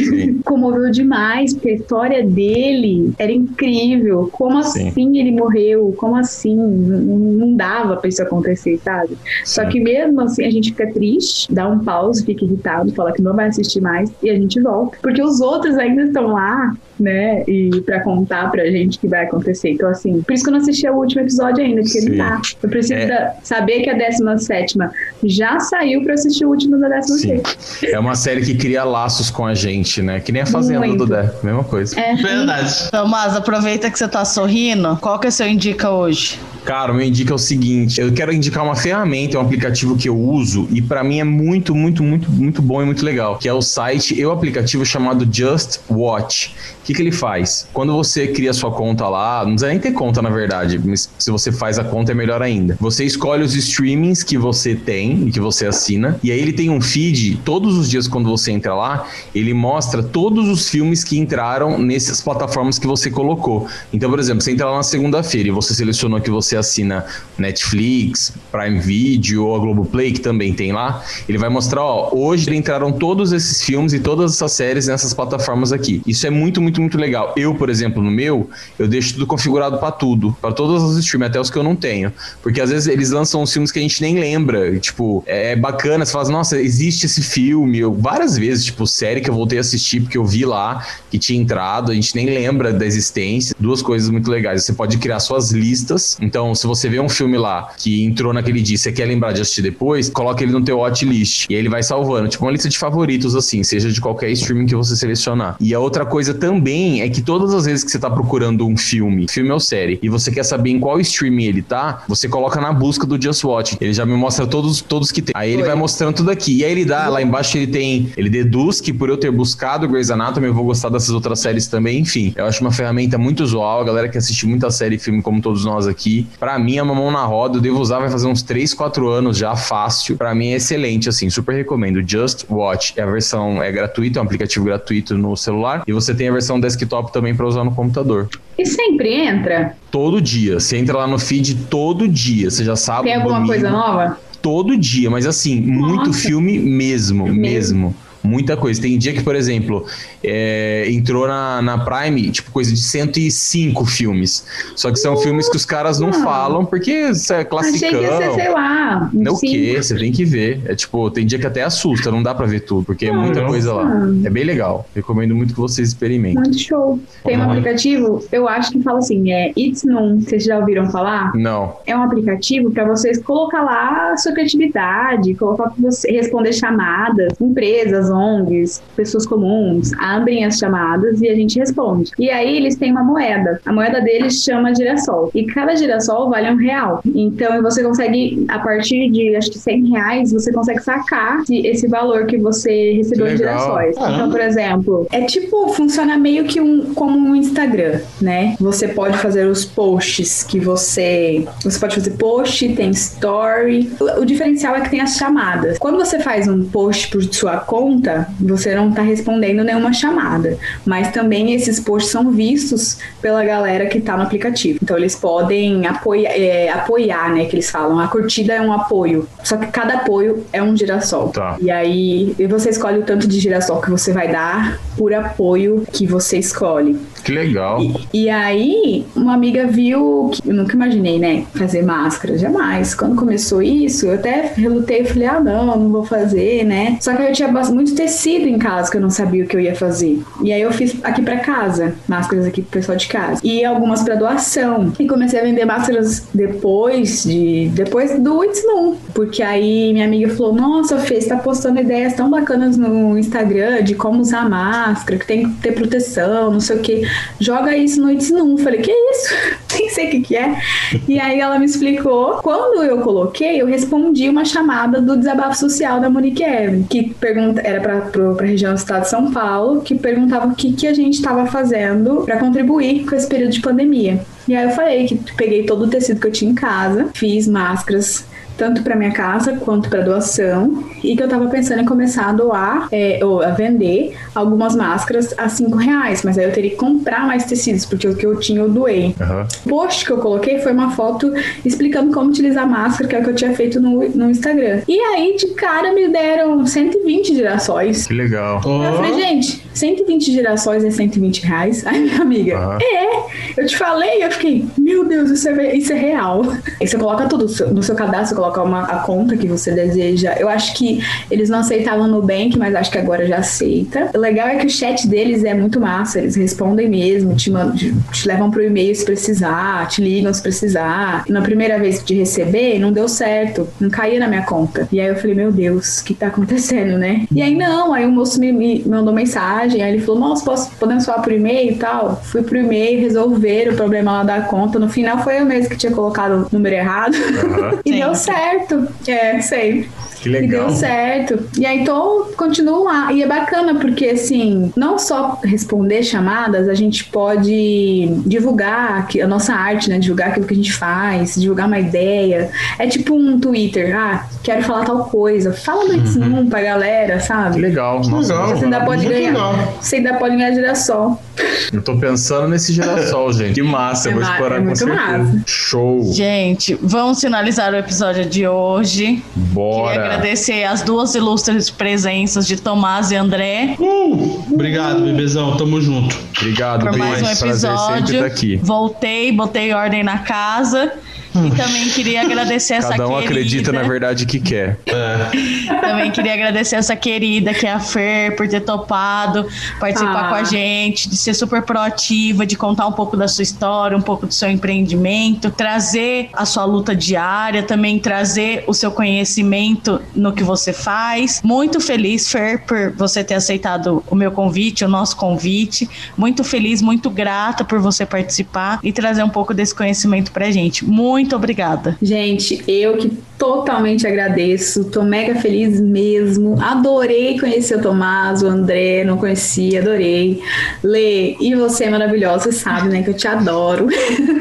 comoveu demais, porque a história dele era incrível. Como Sim. assim ele morreu? Como assim? Não, dava pra isso acontecer, sabe? Só Sim. que mesmo assim a gente fica triste, dá um pause, fica irritado, fala que não vai assistir mais e a gente volta. Porque os outros ainda estão lá, né? E pra contar pra gente o que vai acontecer. Então, assim, por isso que eu não assisti o último episódio ainda, porque Sim. não tá. Eu preciso É. da- saber que a 17 já saiu pra assistir o último da 16. Sim. É uma série que cria laços com a gente, né? Que nem a Fazenda Muito. do Dé, mesma coisa. É, Verdade. Tomás, aproveita que você tá sorrindo. Qual que é o seu indica hoje? Cara, o meu indica é o seguinte: eu quero indicar uma ferramenta, um aplicativo que eu uso e pra mim é muito, muito, muito, muito bom e muito legal, que é o site e o aplicativo chamado Just Watch. O que, que ele faz? Quando você cria sua conta lá, não precisa nem ter conta na verdade, mas se você faz a conta é melhor ainda. Você escolhe os streamings que você tem e que você assina, e aí ele tem um feed todos os dias quando você entra lá, ele mostra todos os filmes que entraram nessas plataformas que você colocou. Então, por exemplo, você entra lá na segunda-feira e você selecionou que você assina Netflix, Prime Video ou a Globoplay, que também tem lá, ele vai mostrar, ó, hoje entraram todos esses filmes e todas essas séries nessas plataformas aqui. Isso é muito, muito, muito legal. Eu, por exemplo, no meu, eu deixo tudo configurado pra tudo, pra todos os streams, até os que eu não tenho. Porque às vezes eles lançam uns filmes que a gente nem lembra. Tipo, é bacana, você fala, assim, nossa, existe esse filme. Eu, várias vezes, tipo, série que eu voltei a assistir porque eu vi lá que tinha entrado, a gente nem lembra da existência. Duas coisas muito legais. Você pode criar suas listas. Então, se você vê um filme lá que entrou naquele dia, e você quer lembrar de assistir depois, coloca ele no teu watch list. E aí ele vai salvando. Tipo, uma lista de favoritos, assim, seja de qualquer streaming que você selecionar. E a outra coisa também é que todas as vezes que você tá procurando um filme, filme ou série, e você quer saber em qual streaming ele tá, você coloca na busca do Just Watch. Ele já me mostra todos, todos que tem. Aí ele Oi. vai mostrando tudo aqui. E aí ele dá, lá embaixo ele tem. Ele deduz que por eu ter buscado Grey's Anatomy, eu vou gostar dessas outras séries também. Enfim, eu acho uma ferramenta muito usual. A galera que assiste muita série e filme, como todos nós aqui. Pra mim é uma mão na roda. Eu devo usar, vai fazer uns 3, 4 anos já, fácil. Pra mim é excelente, assim, super recomendo. Just Watch. É a versão é gratuita, é um aplicativo gratuito no celular. E você tem a versão desktop também pra usar no computador. E sempre entra? Todo dia. Você entra lá no feed todo dia. Você já sabe. Tem alguma domingo coisa nova? todo dia, mas assim, muito Nossa. filme mesmo, Mesmo. mesmo. Muita coisa. Tem dia que, por exemplo, é, entrou na, na Prime, tipo, coisa de 105 filmes. Só que são filmes que os caras não falam, porque isso é Achei que ia ser, classicão. sei lá. Não o quê? Você tem que ver. É tipo, tem dia que até assusta, não dá pra ver tudo, porque é muita coisa lá. É bem legal. Recomendo muito que vocês experimentem. Muito show. Tem um Uhum. aplicativo, eu acho que fala assim, é It's Noon. Vocês já ouviram falar? Não. É um aplicativo para vocês colocar lá a sua criatividade, colocar pra você responder chamadas, empresas, as ONGs, pessoas comuns, abrem as chamadas e a gente responde. E aí eles têm uma moeda. A moeda deles chama girassol. E cada girassol vale um real. Então você consegue, a partir de acho que 100 reais, você consegue sacar esse valor que você recebeu Que em girassóis. Caramba. Então, por exemplo, é tipo, funciona meio que um, como um Instagram, né? Você pode fazer os posts que você. Você pode fazer post, tem story. O diferencial é que tem as chamadas. Quando você faz um post por sua conta, você não tá respondendo nenhuma chamada. Mas também esses posts são vistos pela galera que tá no aplicativo. Então eles podem apoiar, é, apoiar, né? Que eles falam. A curtida é um apoio. Só que cada apoio é um girassol. Tá. E aí você escolhe o tanto de girassol que você vai dar por apoio que você escolhe. Que legal. E aí, uma amiga viu que eu nunca imaginei, né, fazer máscara, jamais. Quando começou isso, eu até relutei, falei, ah, não, não vou fazer, né? Só que eu tinha muito tecido em casa que eu não sabia o que eu ia fazer. E aí eu fiz aqui pra casa, máscaras aqui pro pessoal de casa. E algumas pra doação. E comecei a vender máscaras depois de depois do It's Noon, porque aí minha amiga falou: "Nossa, Fê, você tá postando ideias tão bacanas no Instagram de como usar máscara, que tem que ter proteção, não sei o que. Joga isso no It's Noon". Falei: "Que isso? Nem sei o que que é". E aí ela me explicou. Quando eu coloquei, eu respondi uma chamada do desabafo social da Monique Evelyn, que pergunta era para para região do estado de São Paulo, que perguntava o que que a gente estava fazendo para contribuir com esse período de pandemia. E aí eu falei que peguei todo o tecido que eu tinha em casa, fiz máscaras tanto para minha casa quanto para doação e que eu tava pensando em começar a doar é, ou a vender algumas máscaras a cinco reais, mas aí eu teria que comprar mais tecidos porque o que eu tinha eu doei. Aham. O post que eu coloquei foi uma foto explicando como utilizar a máscara, que é o que eu tinha feito no, no Instagram. E aí, de cara, me deram 120 girassóis. Que legal. Ó, Eu falei, gente, 120 girassóis é 120 reais? Aí minha amiga, Aham. é, eu te falei, eu fiquei, meu Deus, isso é, isso é real. Aí você coloca tudo, seu- no seu cadastro, você coloca uma, a conta que você deseja. Eu acho que eles não aceitavam no Nubank, mas acho que agora já aceita. O legal é que o chat deles é muito massa, eles respondem mesmo, te, mandam, te, levam pro e-mail se precisar, te ligam se precisar. Na primeira vez de receber, não deu certo, não caía na minha conta. E aí eu falei, meu Deus, o que tá acontecendo, né? E aí não, aí o moço me, me mandou mensagem, aí ele falou, nossa, posso, podemos falar por e-mail e tal? Fui pro e-mail, resolveram o problema lá da conta. No final foi eu mesmo que tinha colocado o número errado. Aham. e Sim. deu certo. É, sei. Que E legal. deu certo. E aí, então, continuo lá. E é bacana porque, assim, não só responder chamadas, a gente pode divulgar que- a nossa arte, né? Divulgar aquilo que a gente faz, divulgar uma ideia. É tipo um Twitter. Ah, quero falar tal coisa. Fala do It's Noon pra galera, Que sabe? legal. Legal. Você ainda pode Muito ganhar. legal. Você ainda pode ganhar girassol. Eu tô pensando nesse girassol, gente. Que massa, eu É vou ma- explorar é com muito certeza. massa. Show. Gente, vamos finalizar o episódio de hoje. Queria Bora. agradecer as duas ilustres presenças de Tomás e André Uh, obrigado, bebezão. Tamo junto. Obrigado, por mais um Cris. Prazer sempre episódio. estar aqui. Voltei, botei ordem na casa. E também queria agradecer essa Cada um querida. acredita na verdade que quer. É, Também queria agradecer essa querida que é a Fer por ter topado participar Ah. com a gente, de ser super proativa, de contar um pouco da sua história, um pouco do seu empreendimento, trazer a sua luta diária, também trazer o seu conhecimento no que você faz. Muito feliz, Fer, por você ter aceitado o meu convite, o nosso convite. Muito feliz, muito grata por você participar e trazer um pouco desse conhecimento pra gente. Muito obrigada. Gente, eu que totalmente agradeço, tô mega feliz mesmo. Adorei conhecer o Tomás, o André, não conhecia, adorei. Lê, e você é maravilhosa, sabe, né, que eu te adoro.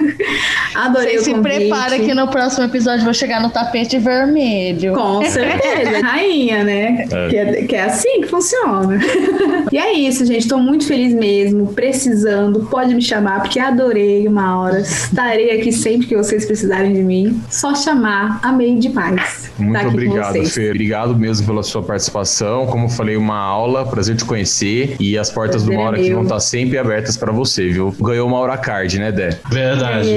adorei Você o se convite. prepara que no próximo episódio eu vou chegar no tapete vermelho. Com certeza, rainha, né? Que, é, que é assim que funciona. e é isso, gente. Tô muito feliz mesmo. Precisando, pode me chamar, porque adorei uma hora. Estarei aqui sempre que vocês precisarem de mim. Só chamar. Amei demais. Muito aqui com obrigado. Fer. Obrigado mesmo pela sua participação. Como eu falei, uma aula, prazer te conhecer. E as portas do Prazer é Maura aqui meu. vão estar sempre abertas pra você, viu? Ganhou uma Aura Card, né, Dé? verdade.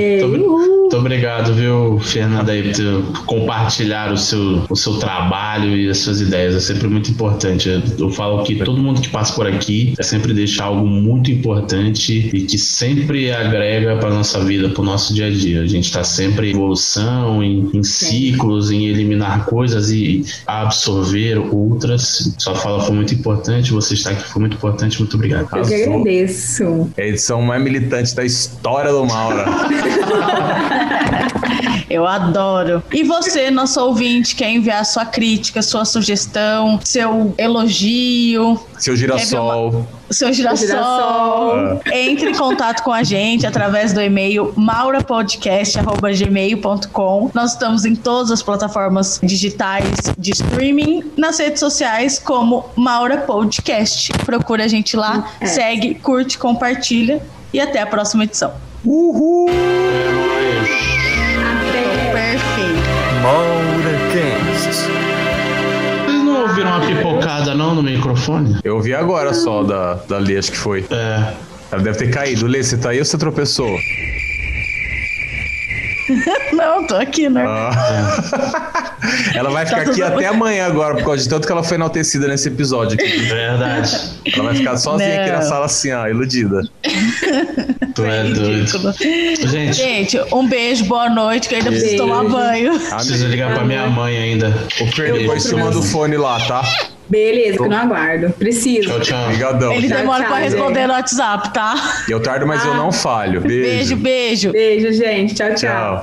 Muito obrigado, viu, Fernanda, aí, por compartilhar o seu, o seu trabalho e as suas ideias. É sempre muito importante. Eu, eu falo que todo mundo que passa por aqui é sempre deixar algo muito importante e que sempre agrega para nossa vida, para o nosso dia a dia. A gente está sempre em evolução, em, em ciclos, em eliminar coisas e absorver outras. Sua fala foi muito importante, você está aqui foi muito importante. Muito obrigado. Eu que agradeço. É a edição mais militante da história do Maura. Eu adoro. E você, nosso ouvinte, quer enviar sua crítica, sua sugestão, seu elogio, Seu girassol. seu girassol, girassol. entre em contato com a gente através do e-mail maurapodcast.gmail.com. Nós estamos em todas as plataformas digitais de streaming, nas redes sociais como Maura Podcast. Procura a gente lá, É. segue, curte, compartilha e até a próxima edição. Até. Perfeito. MauraCast. Vocês não ouviram uma pipocada não no microfone? Eu ouvi agora só da, da Lê, acho que foi. É. Ela deve ter caído. Lê, você tá aí ou você tropeçou? Não, tô aqui, né? Ah. ela vai ficar Tá aqui até bem. amanhã agora, por causa de tanto que ela foi enaltecida nesse episódio aqui. Verdade. Ela vai ficar sozinha aqui Não. na sala assim, ó, iludida. Tu é doido. Gente, Gente, um beijo, boa noite, que eu ainda preciso tomar banho. preciso ligar pra minha mãe ainda. Ô, Fer, Eu depois pro manda o fone lá, tá? Beleza, que eu não aguardo. Preciso. Tchau, tchau. Obrigadão. Ele Tchau, demora tchau, pra responder gente. no WhatsApp, tá? Eu tardo, mas eu não falho. Beijo, beijo. Beijo, gente. Tchau, tchau. Tchau.